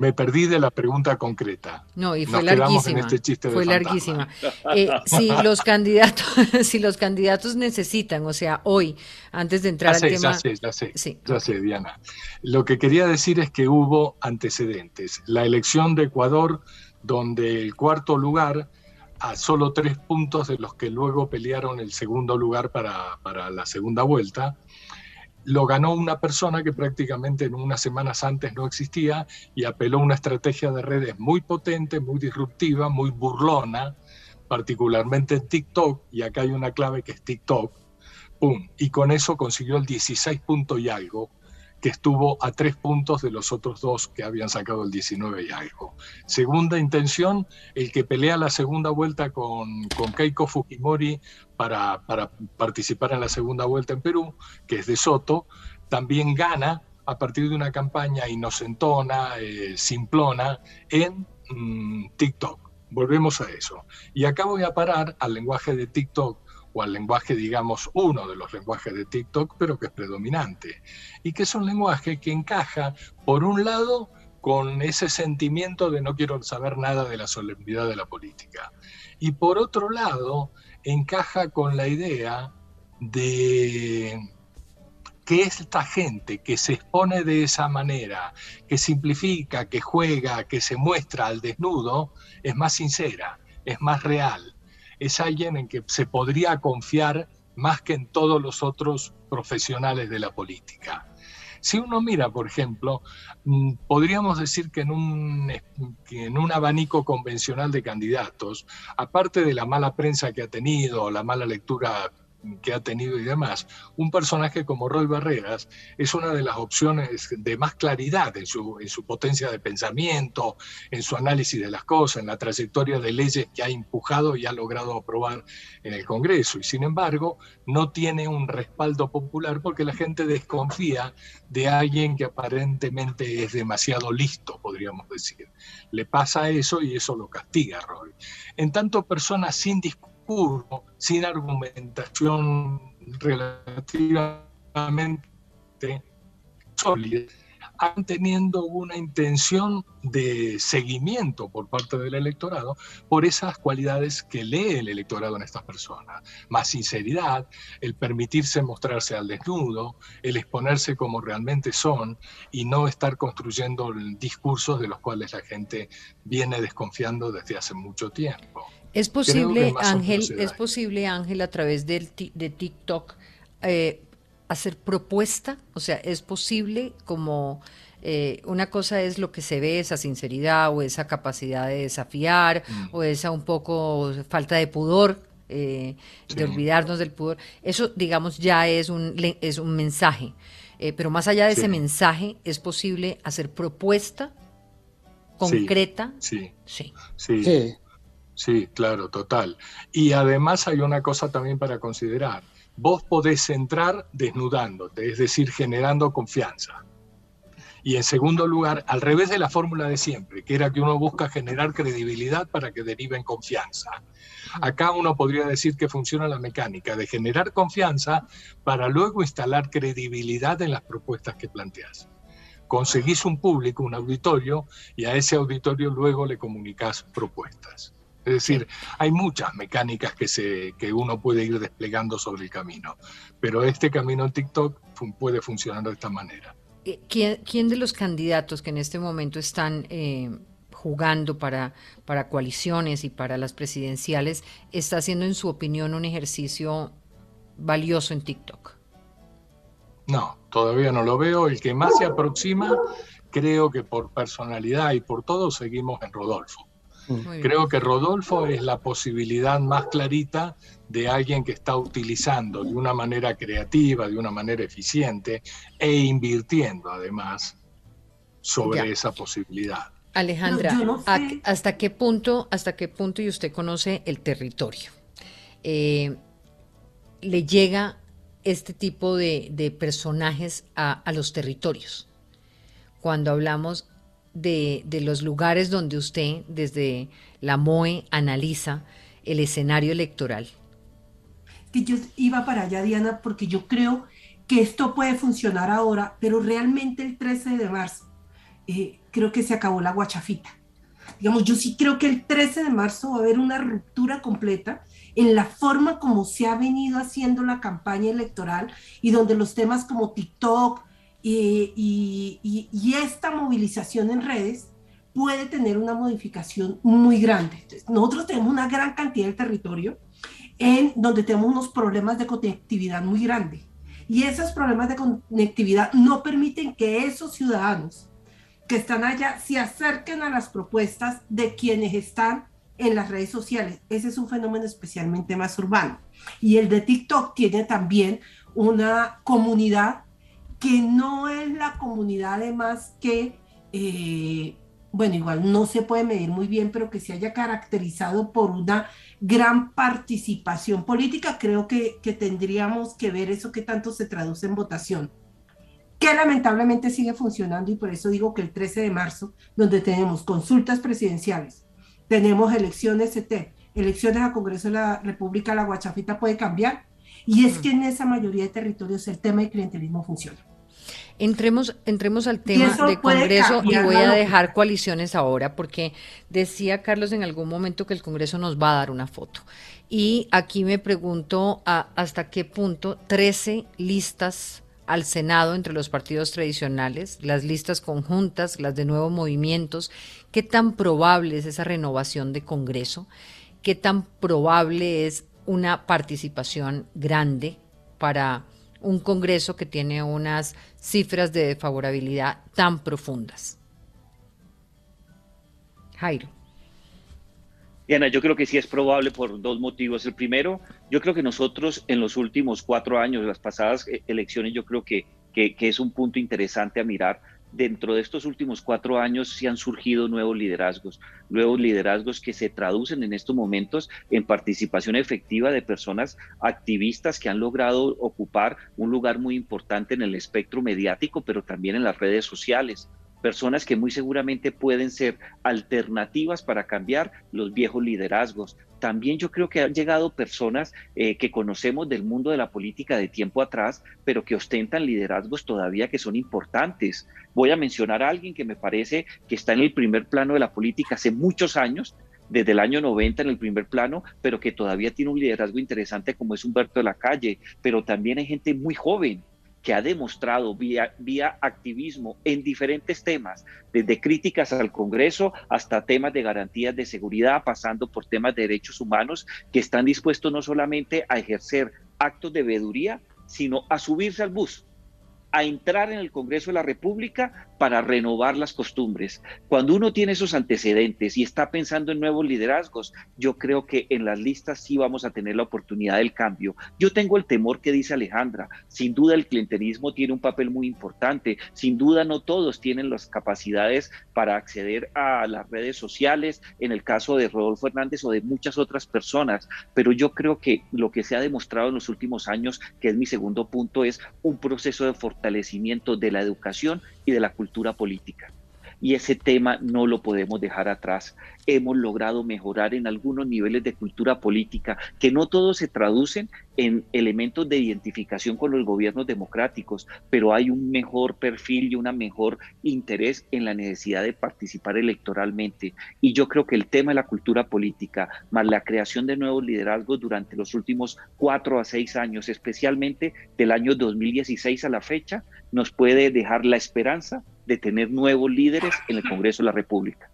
me perdí de la pregunta concreta. No, y fue larguísima. Este fue larguísima. Eh, si los candidatos, si los candidatos necesitan, o sea, hoy, antes de entrar al tema. Ya sé, ya sé, ya sé, Diana. Lo que quería decir es que hubo antecedentes. La elección de Ecuador, donde el cuarto lugar a solo tres puntos de los que luego pelearon el segundo lugar para, para la segunda vuelta, lo ganó una persona que prácticamente en unas semanas antes no existía y apeló a una estrategia de redes muy potente, muy disruptiva, muy burlona, particularmente en TikTok, y acá hay una clave que es TikTok, ¡pum! Y con eso consiguió el 16 punto y algo que estuvo a tres puntos de los otros dos que habían sacado el 19 y algo. Segunda intención, el que pelea la segunda vuelta con, Keiko Fujimori para, para, participar en la segunda vuelta en Perú, que es de Soto, también gana a partir de una campaña inocentona, eh, simplona, en mm, TikTok. Volvemos a eso. Y acá voy a parar al lenguaje de TikTok o al lenguaje, digamos, uno de los lenguajes de TikTok, pero que es predominante. Y que es un lenguaje que encaja, por un lado, con ese sentimiento de no quiero saber nada de la solemnidad de la política. Y por otro lado, encaja con la idea de que esta gente que se expone de esa manera, que simplifica, que juega, que se muestra al desnudo, es más sincera, es más real, es alguien en que se podría confiar más que en todos los otros profesionales de la política. Si uno mira, por ejemplo, mm, podríamos decir que en un, en un abanico convencional de candidatos, aparte de la mala prensa que ha tenido, la mala lectura que ha tenido y demás, un personaje como Roy Barreras es una de las opciones de más claridad en su, en su potencia de pensamiento, en su análisis de las cosas, en la trayectoria de leyes que ha empujado y ha logrado aprobar en el Congreso. Y sin embargo, no tiene un respaldo popular porque la gente desconfía de alguien que aparentemente es demasiado listo, podríamos decir. Le pasa eso y eso lo castiga Roy. En tanto, personas sin discusión, sin argumentación relativamente sólida, han teniendo una intención de seguimiento por parte del electorado por esas cualidades que lee el electorado en estas personas. Más sinceridad, el permitirse mostrarse al desnudo, el exponerse como realmente son y no estar construyendo discursos de los cuales la gente viene desconfiando desde hace mucho tiempo. Es posible, Ángel, es posible, Ángel, a través del de TikTok eh, hacer propuesta, o sea, es posible como eh, una cosa es lo que se ve, esa sinceridad o esa capacidad de desafiar mm. o esa un poco falta de pudor, eh, de olvidarnos del pudor. Eso, digamos, ya es un, es un mensaje. pero más allá de ese mensaje, ¿es posible hacer propuesta concreta? Sí. Sí. sí. Sí, claro, total. Y además hay una cosa también para considerar. Vos podés entrar desnudándote, es decir, generando confianza. Y en segundo lugar, al revés de la fórmula de siempre, que era que uno busca generar credibilidad para que derive en confianza. Acá uno podría decir que funciona la mecánica de generar confianza para luego instalar credibilidad en las propuestas que planteas. Conseguís un público, un auditorio, y a ese auditorio luego le comunicas propuestas. Es decir, hay muchas mecánicas que, se, que uno puede ir desplegando sobre el camino, pero este camino en TikTok puede funcionar de esta manera. Eh, ¿Quién, de los candidatos que en este momento están eh, jugando para, para coaliciones y para las presidenciales está haciendo, en su opinión, un ejercicio valioso en TikTok? No, todavía no lo veo. El que más se aproxima, creo que por personalidad y por todo, seguimos en Rodolfo. Creo que Rodolfo es la posibilidad más clarita de alguien que está utilizando de una manera creativa, de una manera eficiente e invirtiendo además sobre esa posibilidad. Alejandra, ¿hasta qué punto, hasta qué punto y usted conoce el territorio? Eh, le llega este tipo de, personajes a, a, los territorios. Cuando hablamos de, los lugares donde usted, desde la MOE, analiza el escenario electoral? Que yo iba para allá, Diana, porque yo creo que esto puede funcionar ahora, pero realmente el 13 de marzo eh, creo que se acabó la guachafita. Digamos, yo sí creo que el 13 de marzo va a haber una ruptura completa en la forma como se ha venido haciendo la campaña electoral y donde los temas como TikTok, y, esta movilización en redes puede tener una modificación muy grande. nosotros tenemos una gran cantidad de territorio en donde tenemos unos problemas de conectividad muy grandes. Y esos problemas de conectividad no permiten que esos ciudadanos que están allá se acerquen a las propuestas de quienes están en las redes sociales. Ese es un fenómeno especialmente más urbano. Y el de TikTok tiene también una comunidad que no es la comunidad además que, eh, bueno, igual no se puede medir muy bien, pero que se haya caracterizado por una gran participación política, creo que, que tendríamos que ver eso que tanto se traduce en votación que lamentablemente sigue funcionando y por eso digo que el 13 de marzo, donde tenemos consultas presidenciales, tenemos elecciones CT, elecciones a Congreso de la República, la guachafita puede cambiar. Y es que en esa mayoría de territorios el tema de clientelismo funciona. Entremos, entremos al tema de Congreso y voy a dejar coaliciones ahora, porque decía Carlos en algún momento que el Congreso nos va a dar una foto. Y aquí me pregunto hasta qué punto 13 listas al Senado entre los partidos tradicionales, las listas conjuntas, las de nuevos movimientos, qué tan probable es esa renovación de Congreso, qué tan probable es una participación grande para un Congreso que tiene unas cifras de favorabilidad tan profundas. Jairo. Diana, yo creo que sí es probable por dos motivos. El primero, yo creo que nosotros en los últimos cuatro años, las pasadas eh, elecciones, yo creo que, que, que es un punto interesante a mirar dentro de estos últimos cuatro años sí han surgido nuevos liderazgos, nuevos liderazgos que se traducen en estos momentos en participación efectiva de personas activistas que han logrado ocupar un lugar muy importante en el espectro mediático, pero también en las redes sociales. Personas que muy seguramente pueden ser alternativas para cambiar los viejos liderazgos. También yo creo que han llegado personas eh, que conocemos del mundo de la política de tiempo atrás, pero que ostentan liderazgos todavía que son importantes. Voy a mencionar a alguien que me parece que está en el primer plano de la política hace muchos años, desde el año 90 en el primer plano, pero que todavía tiene un liderazgo interesante como es Humberto de la Calle, pero también hay gente muy joven que ha demostrado vía, vía activismo en diferentes temas, desde críticas al Congreso hasta temas de garantías de seguridad, pasando por temas de derechos humanos, que están dispuestos no solamente a ejercer actos de veeduría, sino a subirse al bus a entrar en el Congreso de la República para renovar las costumbres. Cuando uno tiene esos antecedentes y está pensando en nuevos liderazgos, yo creo que en las listas sí vamos a tener la oportunidad del cambio. Yo tengo el temor que dice Alejandra. Sin duda el clientelismo tiene un papel muy importante. Sin duda no todos tienen las capacidades para acceder a las redes sociales, en el caso de Rodolfo Hernández o de muchas otras personas. Pero yo creo que lo que se ha demostrado en los últimos años, que es mi segundo punto, es un proceso de fortalecimiento de la educación y de la cultura política. Y ese tema no lo podemos dejar atrás. Hemos logrado mejorar en algunos niveles de cultura política, que no todos se traducen en elementos de identificación con los gobiernos democráticos, pero hay un mejor perfil y un mejor interés en la necesidad de participar electoralmente. Y yo creo que el tema de la cultura política, más la creación de nuevos liderazgos durante los últimos cuatro a seis años, especialmente del año 2016 a la fecha, nos puede dejar la esperanza de tener nuevos líderes en el Congreso de la República.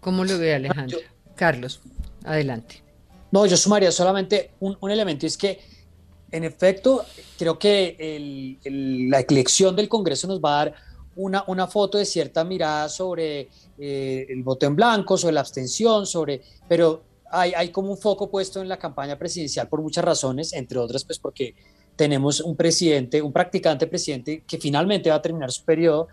¿Cómo lo ve Alejandro? Carlos, adelante. No, yo sumaría solamente un, elemento, es que en efecto creo que la elección del Congreso nos va a dar una, una foto de cierta mirada sobre eh, el voto en blanco, sobre la abstención, sobre, pero hay, hay como un foco puesto en la campaña presidencial por muchas razones, entre otras pues porque tenemos un presidente, un practicante presidente que finalmente va a terminar su periodo,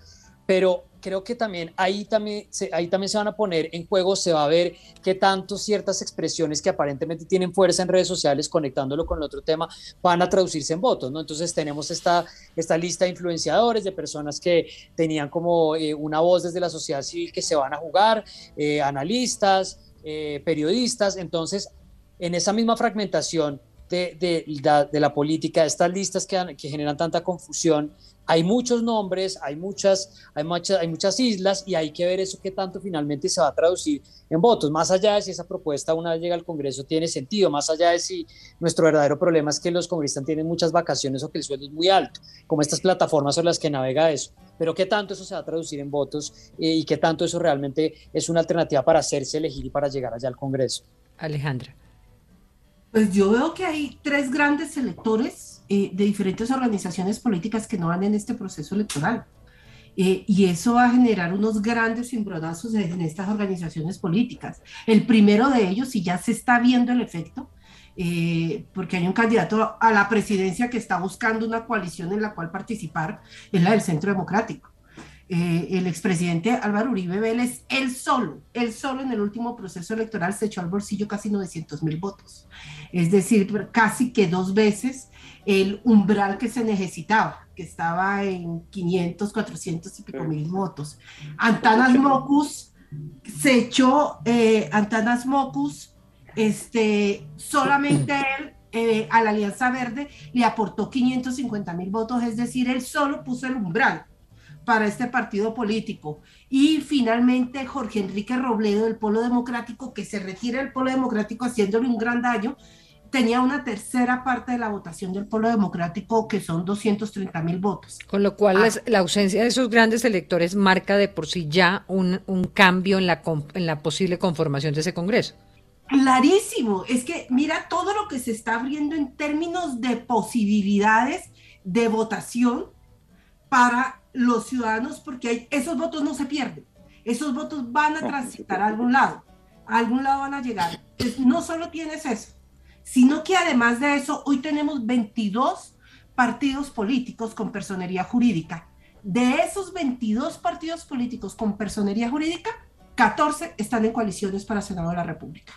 pero creo que también ahí también, se, ahí también se van a poner en juego, se va a ver qué tanto ciertas expresiones que aparentemente tienen fuerza en redes sociales, conectándolo con el otro tema, van a traducirse en votos, ¿no? Entonces tenemos esta, esta lista de influenciadores, de personas que tenían como eh, una voz desde la sociedad civil que se van a jugar, eh, analistas, eh, periodistas, entonces en esa misma fragmentación de, de, de, la política, estas listas que, generan tanta confusión, hay muchos nombres, hay muchas, hay, muchas, islas y hay que ver eso que tanto finalmente se va a traducir en votos, más allá de si esa propuesta una vez llega al Congreso tiene sentido, más allá de si nuestro verdadero problema es que los congresistas tienen muchas vacaciones o que el sueldo es muy alto, como estas plataformas sobre las que navega eso, pero qué tanto eso se va a traducir en votos eh, y qué tanto eso realmente es una alternativa para hacerse elegir y para llegar allá al Congreso. Alejandra. Pues yo veo que hay tres grandes electores eh, de diferentes organizaciones políticas que no van en este proceso electoral. Eh, y eso va a generar unos grandes cimbronazos en estas organizaciones políticas. El primero de ellos, y ya se está viendo el efecto, eh, porque hay un candidato a la presidencia que está buscando una coalición en la cual participar, es la del Centro Democrático. El expresidente Álvaro Uribe Vélez, él solo, él solo en el último proceso electoral se echó al bolsillo casi 900 mil votos. Es decir, casi que dos veces el umbral que se necesitaba, que estaba en 500, 400 y pico mil votos. Antanas Mocus se echó, eh, Antanas Mocus, este, solamente él eh, a la Alianza Verde le aportó 550 mil votos, es decir, él solo puso el umbral para este partido político. Y finalmente Jorge Enrique Robledo del Polo Democrático, que se retira del Polo Democrático haciéndole un gran daño, tenía una tercera parte de la votación del pueblo democrático, que son 230 mil votos. Con lo cual, ah. la ausencia de esos grandes electores marca de por sí ya un, un cambio en la, en la posible conformación de ese Congreso. Clarísimo, es que mira todo lo que se está abriendo en términos de posibilidades de votación para los ciudadanos, porque hay, esos votos no se pierden, esos votos van a transitar a algún lado, a algún lado van a llegar. Entonces, no solo tienes eso, sino que además de eso, hoy tenemos 22 partidos políticos con personería jurídica. De esos 22 partidos políticos con personería jurídica, 14 están en coaliciones para Senado de la República.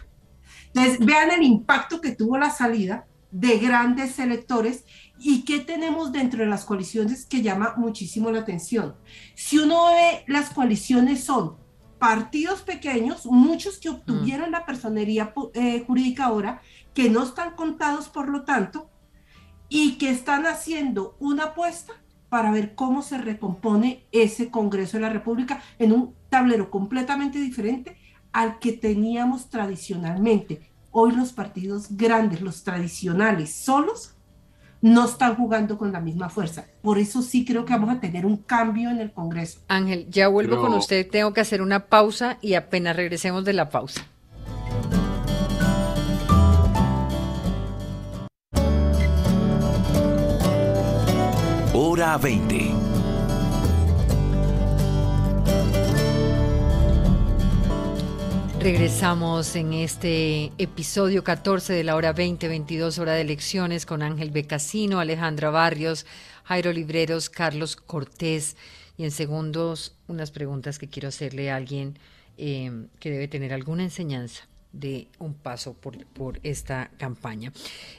Entonces, vean el impacto que tuvo la salida de grandes electores ¿Y qué tenemos dentro de las coaliciones que llama muchísimo la atención? Si uno ve, las coaliciones son partidos pequeños, muchos que obtuvieron la personería eh, jurídica ahora, que no están contados por lo tanto, y que están haciendo una apuesta para ver cómo se recompone ese Congreso de la República en un tablero completamente diferente al que teníamos tradicionalmente. Hoy los partidos grandes, los tradicionales, solos, no están jugando con la misma fuerza. Por eso sí creo que vamos a tener un cambio en el Congreso. Ángel, ya vuelvo con usted, tengo que hacer una pausa y apenas regresemos de la pausa. Hora 20. Regresamos en este episodio 14 de la hora 20, 22 hora de elecciones con Ángel Becasino, Alejandra Barrios, Jairo Libreros, Carlos Cortés y en segundos unas preguntas que quiero hacerle a alguien eh, que debe tener alguna enseñanza de un paso por, esta campaña.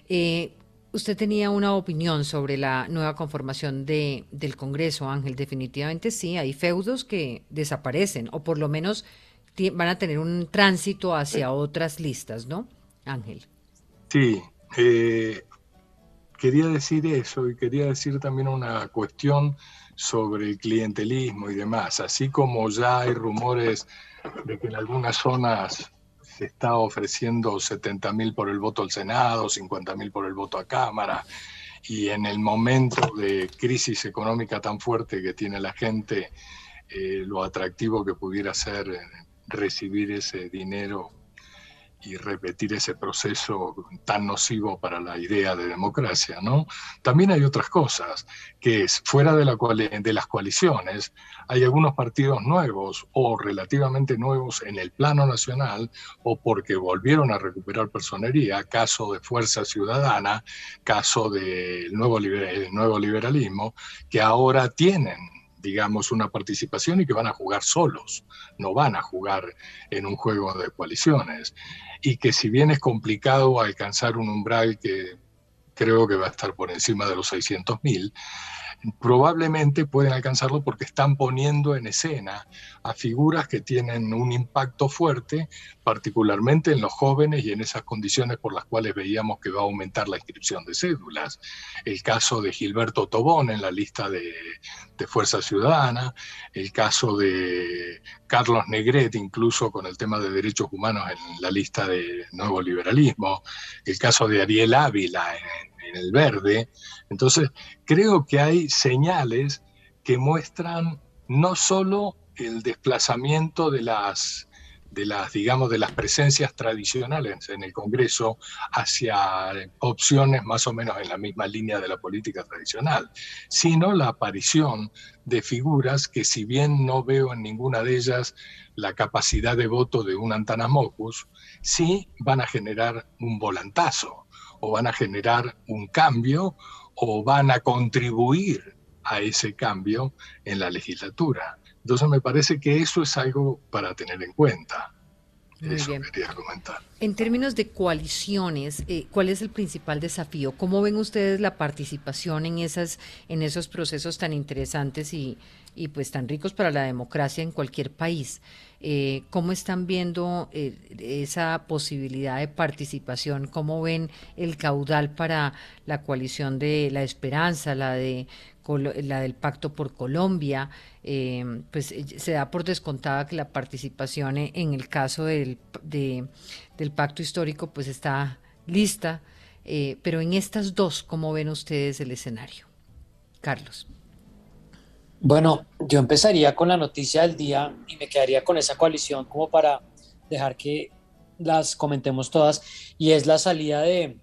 Eh, usted tenía una opinión sobre la nueva conformación de, del Congreso, Ángel. Definitivamente sí, hay feudos que desaparecen, o por lo menos van a tener un tránsito hacia otras listas, ¿no, Ángel? Sí, eh, quería decir eso y quería decir también una cuestión sobre el clientelismo y demás, así como ya hay rumores de que en algunas zonas se está ofreciendo 70 mil por el voto al Senado, 50 mil por el voto a Cámara, y en el momento de crisis económica tan fuerte que tiene la gente, eh, lo atractivo que pudiera ser recibir ese dinero y repetir ese proceso tan nocivo para la idea de democracia, ¿no? También hay otras cosas, que es, fuera de, la de las coaliciones, hay algunos partidos nuevos o relativamente nuevos en el plano nacional o porque volvieron a recuperar personería, caso de Fuerza Ciudadana, caso del nuevo, nuevo liberalismo, que ahora tienen digamos, una participación y que van a jugar solos, no van a jugar en un juego de coaliciones. Y que si bien es complicado alcanzar un umbral que creo que va a estar por encima de los 600.000, probablemente pueden alcanzarlo porque están poniendo en escena a figuras que tienen un impacto fuerte, particularmente en los jóvenes y en esas condiciones por las cuales veíamos que va a aumentar la inscripción de cédulas. El caso de Gilberto Tobón en la lista de, Fuerza Ciudadana, el caso de Carlos Negret, incluso con el tema de derechos humanos en la lista de Nuevo Liberalismo, el caso de Ariel Ávila en en el verde. Entonces, creo que hay señales que muestran no solo el desplazamiento de las de las, digamos, de las presencias tradicionales en el Congreso hacia opciones más o menos en la misma línea de la política tradicional, sino la aparición de figuras que si bien no veo en ninguna de ellas la capacidad de voto de un Antanamocus, sí van a generar un volantazo o van a generar un cambio o van a contribuir a ese cambio en la legislatura. Entonces me parece que eso es algo para tener en cuenta. eso quería comentar. En términos de coaliciones, eh, ¿cuál es el principal desafío? ¿Cómo ven ustedes la participación en, esas, en esos procesos tan interesantes y, y pues tan ricos para la democracia en cualquier país. Eh, ¿Cómo están viendo eh, esa posibilidad de participación? ¿Cómo ven el caudal para la coalición de la esperanza, la de la del Pacto por Colombia? Eh, pues se da por descontada que la participación en el caso del, del Pacto Histórico pues está lista, pero en estas dos, ¿cómo ven ustedes el escenario? Carlos. Bueno, yo empezaría con la noticia del día y me quedaría con esa coalición como para dejar que las comentemos todas, y es la salida de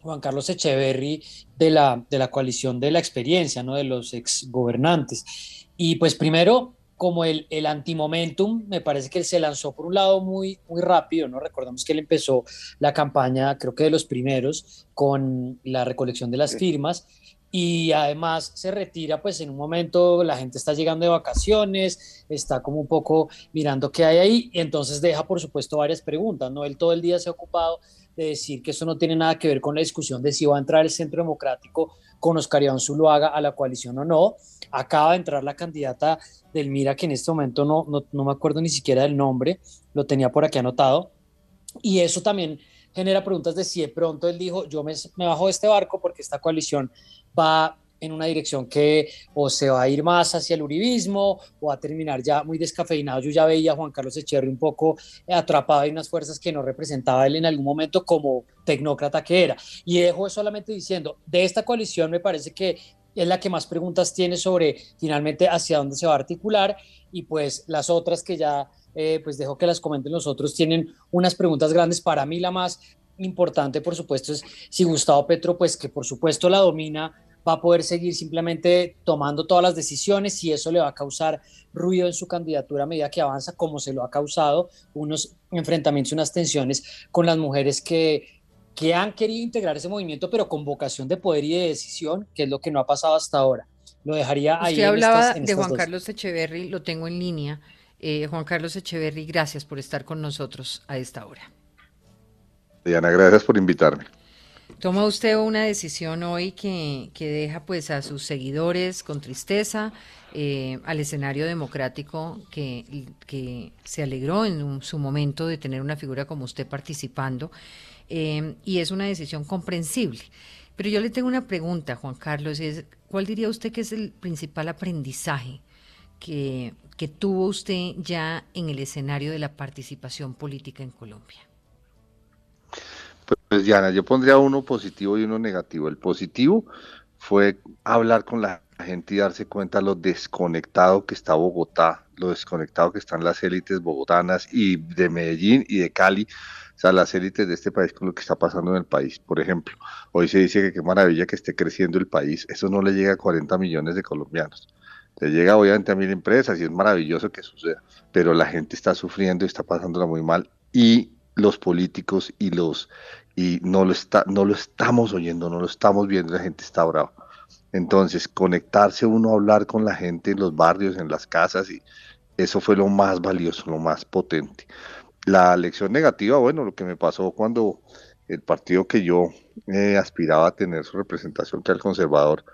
Juan Carlos Echeverry de la, de la coalición de la experiencia, ¿no? de los exgobernantes. Y pues primero, como el, el antimomentum, me parece que él se lanzó por un lado muy, muy rápido, ¿no? Recordamos que él empezó la campaña, creo que de los primeros, con la recolección de las firmas, y además se retira pues en un momento la gente está llegando de vacaciones, está como un poco mirando qué hay ahí y entonces deja por supuesto varias preguntas, ¿no? Él todo el día se ha ocupado de decir que eso no tiene nada que ver con la discusión de si va a entrar el Centro Democrático con Oscar Iván Zuluaga a la coalición o no. Acaba de entrar la candidata del Mira, que en este momento no, no, no me acuerdo ni siquiera del nombre, lo tenía por aquí anotado. Y eso también genera preguntas de si de pronto él dijo, yo me, me bajo de este barco porque esta coalición va en una dirección que o se va a ir más hacia el uribismo o va a terminar ya muy descafeinado. Yo ya veía a Juan Carlos Echeverri un poco atrapado en unas fuerzas que no representaba él en algún momento como tecnócrata que era. Y dejo solamente diciendo, de esta coalición me parece que es la que más preguntas tiene sobre finalmente hacia dónde se va a articular y pues las otras que ya eh, pues dejo que las comenten los otros tienen unas preguntas grandes. Para mí la más importante, por supuesto, es si Gustavo Petro, pues que por supuesto la domina va a poder seguir simplemente tomando todas las decisiones y eso le va a causar ruido en su candidatura a medida que avanza, como se lo ha causado unos enfrentamientos, unas tensiones con las mujeres que, que han querido integrar ese movimiento, pero con vocación de poder y de decisión, que es lo que no ha pasado hasta ahora. Lo dejaría ahí. Usted hablaba de Juan Carlos Echeverry, lo tengo en línea. Eh, Juan Carlos Echeverry, gracias por estar con nosotros a esta hora. Diana, gracias por invitarme. Toma usted una decisión hoy que, deja pues a sus seguidores con tristeza, eh, al escenario democrático que, que se alegró en su momento de tener una figura como usted participando, eh, y es una decisión comprensible. Pero yo le tengo una pregunta, Juan Carlos, es, ¿cuál diría usted que es el principal aprendizaje que, que tuvo usted ya en el escenario de la participación política en Colombia? Pues Diana, yo pondría uno positivo y uno negativo. El positivo fue hablar con la gente y darse cuenta lo desconectado que está Bogotá, lo desconectado que están las élites bogotanas y de Medellín y de Cali, o sea, las élites de este país con lo que está pasando en el país. Por ejemplo, hoy se dice que qué maravilla que esté creciendo el país, eso no le llega a 40 millones de colombianos. Le llega obviamente a mil empresas y es maravilloso que suceda, pero la gente está sufriendo y está pasándola muy mal y los políticos y los y no lo está no lo estamos oyendo, no lo estamos viendo, la gente está brava. Entonces, conectarse uno a hablar con la gente en los barrios, en las casas y eso fue lo más valioso, lo más potente. La lección negativa, bueno, lo que me pasó cuando el partido que yo eh, aspiraba a tener su representación, que era el conservador,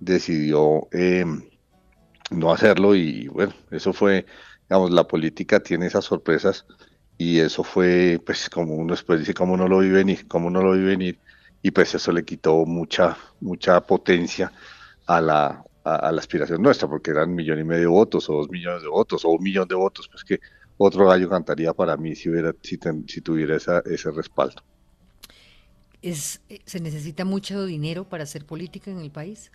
decidió em, no hacerlo y bueno, eso fue, digamos, la política tiene esas sorpresas y eso fue pues como uno después dice cómo no lo vi venir, cómo no lo vi venir y pues eso le quitó mucha mucha potencia a la, a, la aspiración nuestra porque eran millón y medio de votos o dos millones de votos o un millón de votos pues que otro gallo cantaría para mí si hubiera si, si tuviera esa, ese respaldo. Es, ¿Se necesita mucho dinero para hacer política en el país?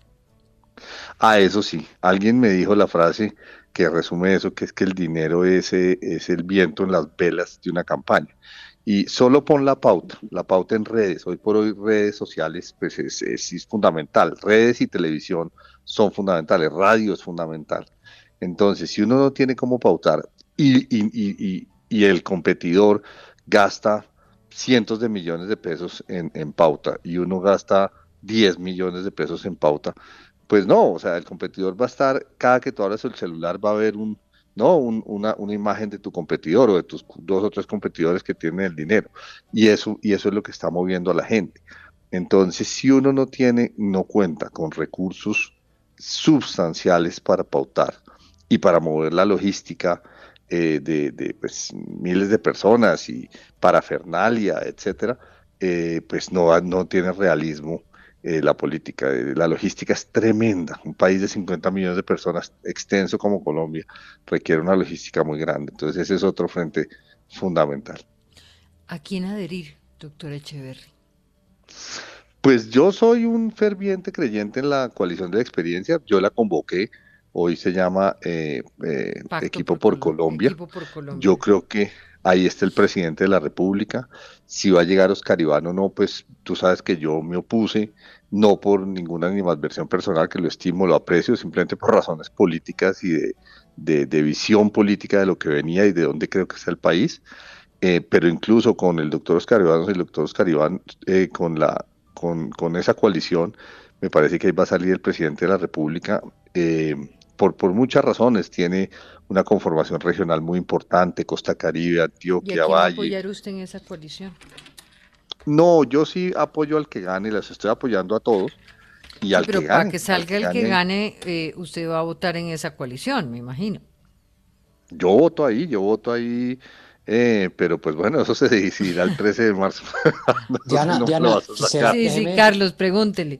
Ah, eso sí, alguien me dijo la frase que resume eso, que es que el dinero es, eh, es el viento en las velas de una campaña. Y solo pon la pauta, la pauta en redes. Hoy por hoy redes sociales pues es, fundamental. Redes y televisión son fundamentales, radio es fundamental. Entonces, si uno no tiene cómo pautar y, el competidor gasta cientos de millones de pesos en, en pauta y uno gasta 10 millones de pesos en pauta, pues no, o sea, el competidor va a estar, cada que tú hablas el celular va a haber un, ¿no? una, una, imagen de tu competidor o de tus dos o tres competidores que tienen el dinero. Y eso, y eso es lo que está moviendo a la gente. Entonces, si uno no tiene, no cuenta con recursos sustanciales para pautar y para mover la logística eh, de, de pues, miles de personas y parafernalia, etcétera, eh, pues no, no tiene realismo eh, la política. Eh, la logística es tremenda. Un país de 50 millones de personas, extenso como Colombia, requiere una logística muy grande. Entonces ese es otro frente fundamental. ¿A quién adherir, doctor Echeverry? Pues yo soy un ferviente creyente en la coalición de la experiencia. Yo la convoqué. Hoy se llama eh, Equipo, por, Colombia. Equipo por Colombia. Yo creo que ahí está el presidente de la República. Si va a llegar Oscar Iván o no, pues tú sabes que yo me opuse, no por ninguna animadversión personal, que lo estimo, lo aprecio, simplemente por razones políticas y de, de, visión política de lo que venía y de dónde creo que está el país. Eh, pero incluso con el doctor Oscar Iván, el doctor Oscar Iván, eh, con, la, con, con, esa coalición, me parece que ahí va a salir el presidente de la República. Eh, por, por muchas razones, tiene una conformación regional muy importante, Costa Caribe, Antioquia, ¿Y a Valle. apoyar usted en esa coalición? No, yo sí apoyo al que gane, las estoy apoyando a todos. Y al pero que para gane, que salga al el que gane, eh, usted va a votar en esa coalición, me imagino. Yo voto ahí, yo voto ahí, eh, pero pues bueno, eso se decidirá el 13 de marzo. Diana, No Diana, sacar. Sí, Carlos, pregúntele.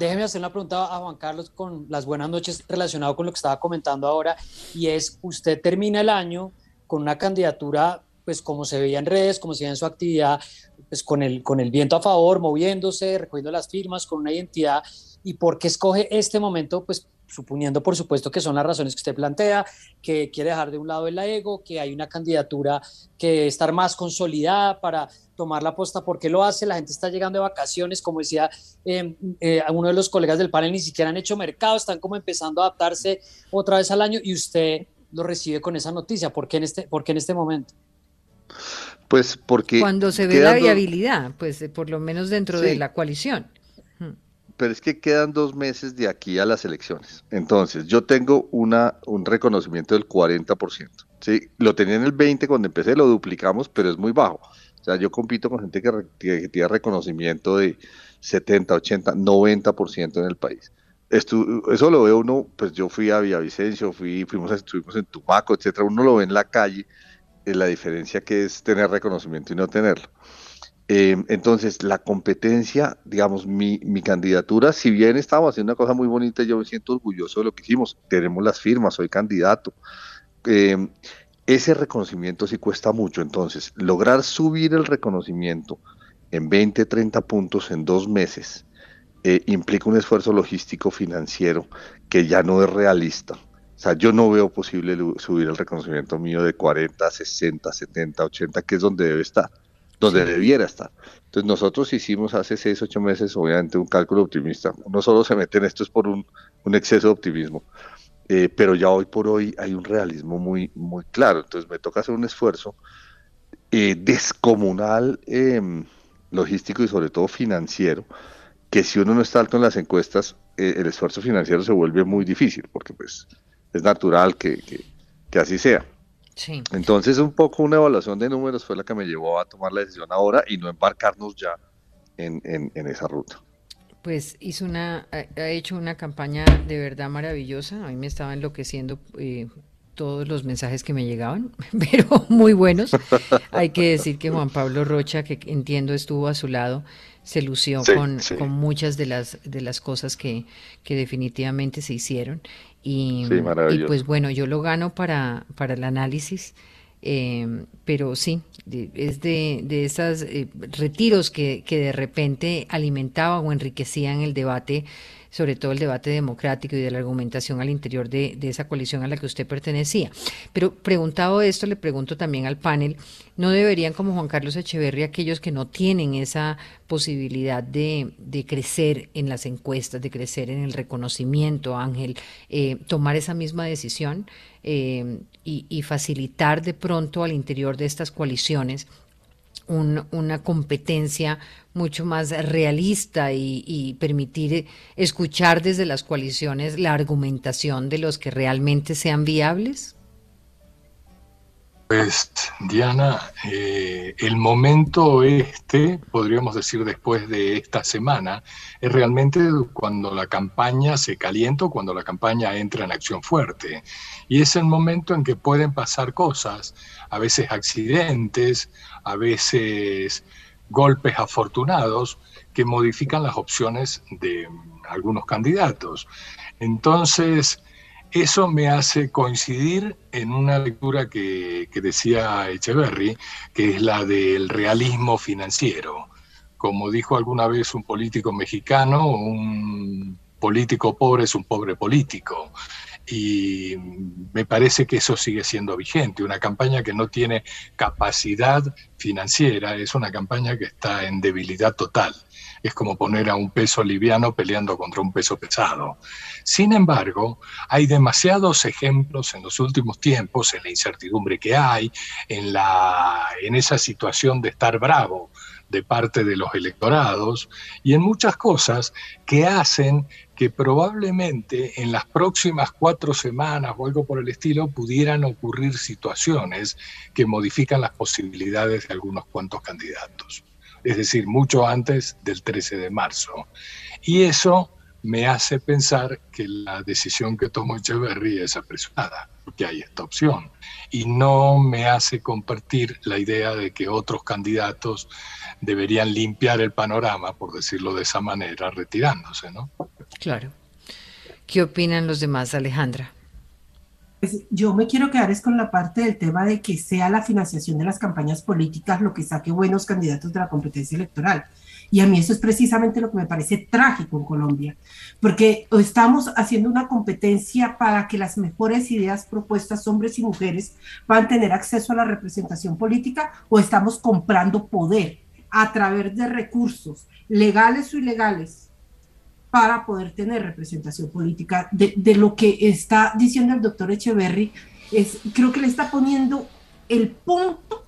Déjeme hacer una pregunta a Juan Carlos con las buenas noches relacionado con lo que estaba comentando ahora y es, usted termina el año con una candidatura, pues como se veía en redes, como se veía en su actividad, pues con el, con el viento a favor, moviéndose, recogiendo las firmas, con una identidad. ¿Y por qué escoge este momento? Pues suponiendo, por supuesto, que son las razones que usted plantea, que quiere dejar de un lado el ego, que hay una candidatura que estar más consolidada para tomar la posta, ¿por qué lo hace? La gente está llegando de vacaciones, como decía eh, eh, uno de los colegas del panel, ni siquiera han hecho mercado, están como empezando a adaptarse otra vez al año y usted lo recibe con esa noticia. ¿Por qué en este, por qué en este momento? Pues porque... Cuando se ve la viabilidad, pues eh, por lo menos dentro de la coalición. Pero es que quedan dos meses de aquí a las elecciones. Entonces, yo tengo una, un reconocimiento del 40%. ¿sí? Lo tenía en el 20 cuando empecé, lo duplicamos, pero es muy bajo. O sea, yo compito con gente que, tiene reconocimiento de 70, 80, 90% en el país. Estu- eso lo ve uno, pues yo fui a Villavicencio, fui, fuimos, estuvimos en Tumaco, etcétera. Uno lo ve en la calle, eh, la diferencia que es tener reconocimiento y no tenerlo. Eh, entonces, la competencia, digamos, mi, mi candidatura, si bien estábamos haciendo una cosa muy bonita, yo me siento orgulloso de lo que hicimos. Tenemos las firmas, soy candidato. Eh, ese reconocimiento sí cuesta mucho. Entonces, lograr subir el reconocimiento en 20, 30 puntos en dos meses eh, implica un esfuerzo logístico financiero que ya no es realista. O sea, yo no veo posible subir el reconocimiento mío de 40, 60, 70, 80, que es donde debe estar, donde debiera estar. Entonces nosotros hicimos hace 6, 8 meses, obviamente, un cálculo optimista. Uno solo se mete en esto es por un, un exceso de optimismo. Eh, pero ya hoy por hoy hay un realismo muy, muy claro. Entonces me toca hacer un esfuerzo eh, descomunal, eh, logístico y sobre todo financiero, que si uno no está alto en las encuestas, eh, el esfuerzo financiero se vuelve muy difícil, porque pues es natural que, que, que así sea. Sí. Entonces un poco una evaluación de números fue la que me llevó a tomar la decisión ahora y no embarcarnos ya en, en, en esa ruta. Pues hizo una, ha hecho una campaña de verdad maravillosa. A mí me estaba enloqueciendo eh, todos los mensajes que me llegaban, pero muy buenos. Hay que decir que Juan Pablo Rocha, que entiendo estuvo a su lado, se lució Sí, con, sí. con muchas de las de las cosas que, que definitivamente se hicieron. Y, Sí, y maravilloso. pues bueno, yo lo gano para, para el análisis. Eh, pero sí, es de, de esos retiros que, que de repente alimentaban o enriquecían el debate, sobre todo el debate democrático y de la argumentación al interior de, de esa coalición a la que usted pertenecía. Pero preguntado esto, le pregunto también al panel, ¿no deberían como Juan Carlos Echeverry aquellos que no tienen esa posibilidad de, de crecer en las encuestas, de crecer en el reconocimiento, Ángel, eh, tomar esa misma decisión eh, y, facilitar de pronto al interior de estas coaliciones un- una competencia mucho más realista y, permitir escuchar desde las coaliciones la argumentación de los que realmente sean viables? Pues, Diana, eh, el momento este, podríamos decir después de esta semana, es realmente cuando la campaña se calienta, cuando la campaña entra en acción fuerte. Y es el momento en que pueden pasar cosas, a veces accidentes, a veces golpes afortunados, que modifican las opciones de algunos candidatos. Entonces, eso me hace coincidir en una lectura que, que decía Echeverry, que es la del realismo financiero. Como dijo alguna vez un político mexicano, un político pobre es un pobre político. Y me parece que eso sigue siendo vigente. Una campaña que no tiene capacidad financiera es una campaña que está en debilidad total. Es como poner a un peso liviano peleando contra un peso pesado. Sin embargo, hay demasiados ejemplos en los últimos tiempos, en la incertidumbre que hay, en, la, en esa situación de estar bravo de parte de los electorados y en muchas cosas que hacen que probablemente en las próximas cuatro semanas o algo por el estilo pudieran ocurrir situaciones que modifican las posibilidades de algunos cuantos candidatos. es decir, mucho antes del 13 de marzo. Y eso me hace pensar que la decisión que tomó Echeverry es apresurada, porque hay esta opción. Y no me hace compartir la idea de que otros candidatos deberían limpiar el panorama, por decirlo de esa manera, retirándose, ¿no? Claro. ¿Qué opinan los demás, Alejandra? Pues yo me quiero quedar es con la parte del tema de que sea la financiación de las campañas políticas lo que saque buenos candidatos de la competencia electoral. Y a mí eso es precisamente lo que me parece trágico en Colombia, porque estamos haciendo una competencia para que las mejores ideas propuestas, hombres y mujeres, puedan tener acceso a la representación política o estamos comprando poder a través de recursos legales o ilegales para poder tener representación política. De, de, lo que está diciendo el doctor Echeverry, es, creo que le está poniendo el punto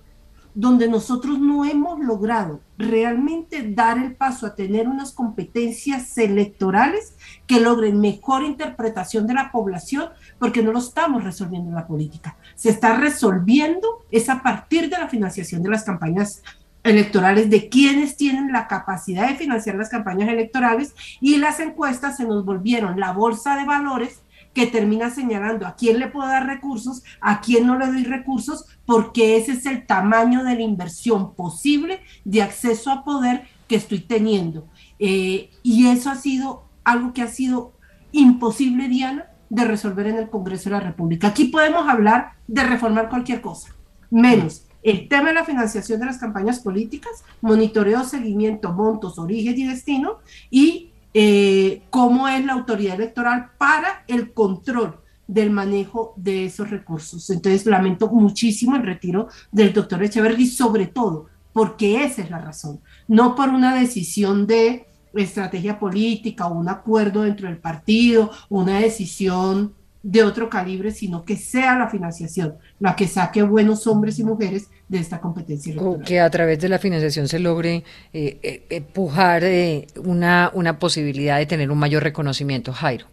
donde nosotros no hemos logrado realmente dar el paso a tener unas competencias electorales que logren mejor interpretación de la población, porque no lo estamos resolviendo en la política. Se está resolviendo es a partir de la financiación de las campañas electorales de quienes tienen la capacidad de financiar las campañas electorales y las encuestas se nos volvieron la bolsa de valores que termina señalando a quién le puedo dar recursos, a quién no le doy recursos, porque ese es el tamaño de la inversión posible de acceso a poder que estoy teniendo. Eh, y eso ha sido algo que ha sido imposible, Diana, de resolver en el Congreso de la República. Aquí podemos hablar de reformar cualquier cosa, menos el tema de la financiación de las campañas políticas, monitoreo, seguimiento, montos, origen y destino, y eh, cómo es la autoridad electoral para el control del manejo de esos recursos. Entonces, lamento muchísimo el retiro del doctor Echeverry, sobre todo porque esa es la razón, no por una decisión de estrategia política o un acuerdo dentro del partido, una decisión de otro calibre, sino que sea la financiación la que saque buenos hombres y mujeres de esta competencia. O que a través de la financiación se logre eh, eh, empujar eh, una, una posibilidad de tener un mayor reconocimiento. Jairo.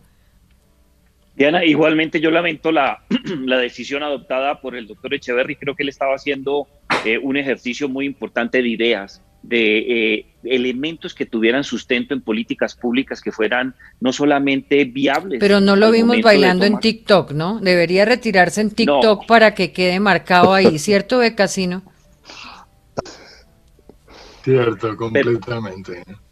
Diana, igualmente yo lamento la, la decisión adoptada por el doctor Echeverry. Creo que él estaba haciendo un ejercicio muy importante de ideas de eh, elementos que tuvieran sustento en políticas públicas que fueran no solamente viables. Pero no lo vimos bailando en TikTok, ¿no? Debería retirarse en TikTok para que quede marcado ahí, ¿cierto, Becasino? Cierto, completamente. Pero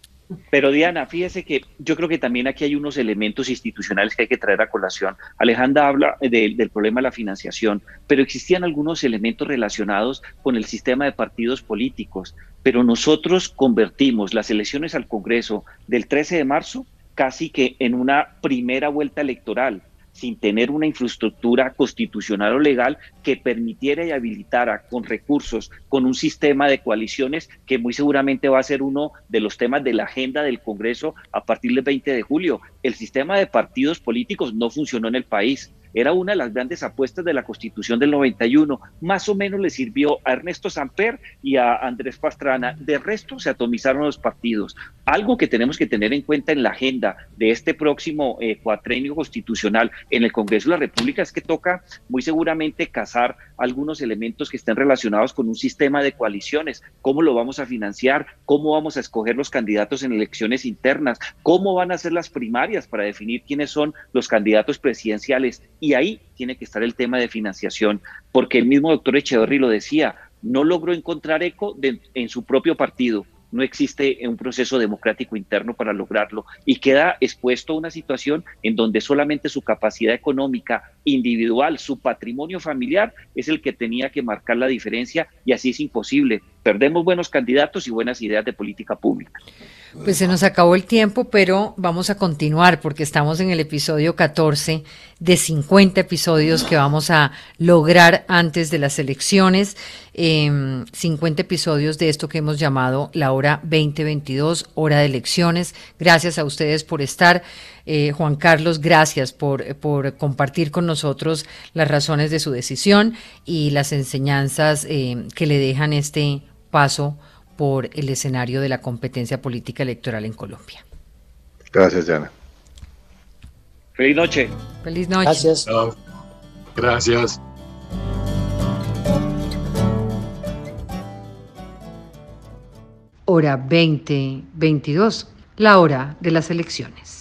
Diana, fíjese que yo creo que también aquí hay unos elementos institucionales que hay que traer a colación. Alejandra habla del problema de la financiación, pero existían algunos elementos relacionados con el sistema de partidos políticos. Pero nosotros convertimos las elecciones al Congreso del 13 de marzo casi que en una primera vuelta electoral sin tener una infraestructura constitucional o legal que permitiera y habilitara con recursos, con un sistema de coaliciones que muy seguramente va a ser uno de los temas de la agenda del Congreso a partir del 20 de julio. El sistema de partidos políticos no funcionó en el país era una de las grandes apuestas de la Constitución del 91. Más o menos le sirvió a Ernesto Samper y a Andrés Pastrana. De resto, se atomizaron los partidos. Algo que tenemos que tener en cuenta en la agenda de este próximo eh, cuatrenio constitucional en el Congreso de la República es que toca muy seguramente casar algunos elementos que estén relacionados con un sistema de coaliciones. ¿Cómo lo vamos a financiar? ¿Cómo vamos a escoger los candidatos en elecciones internas? ¿Cómo van a ser las primarias para definir quiénes son los candidatos presidenciales? Ahí tiene que estar el tema de financiación, porque el mismo doctor Echeverry lo decía, no logró encontrar eco en su propio partido. No existe un proceso democrático interno para lograrlo y queda expuesto a una situación en donde solamente su capacidad económica individual, su patrimonio familiar es el que tenía que marcar la diferencia y así es imposible. Perdemos buenos candidatos y buenas ideas de política pública. Pues se nos acabó el tiempo, pero vamos a continuar porque estamos en el episodio 14 de 50 episodios que vamos a lograr antes de las elecciones. 50 em, episodios de esto que hemos llamado la hora 2022, hora de elecciones. Gracias a ustedes por estar. Eh, Juan Carlos, gracias por, por, compartir con nosotros las razones de su decisión y las enseñanzas eh, que le dejan este paso por el escenario de la competencia política electoral en Colombia. Gracias, Diana. Feliz noche. Feliz noche. Gracias. Gracias. Hora 2022, la hora de las elecciones.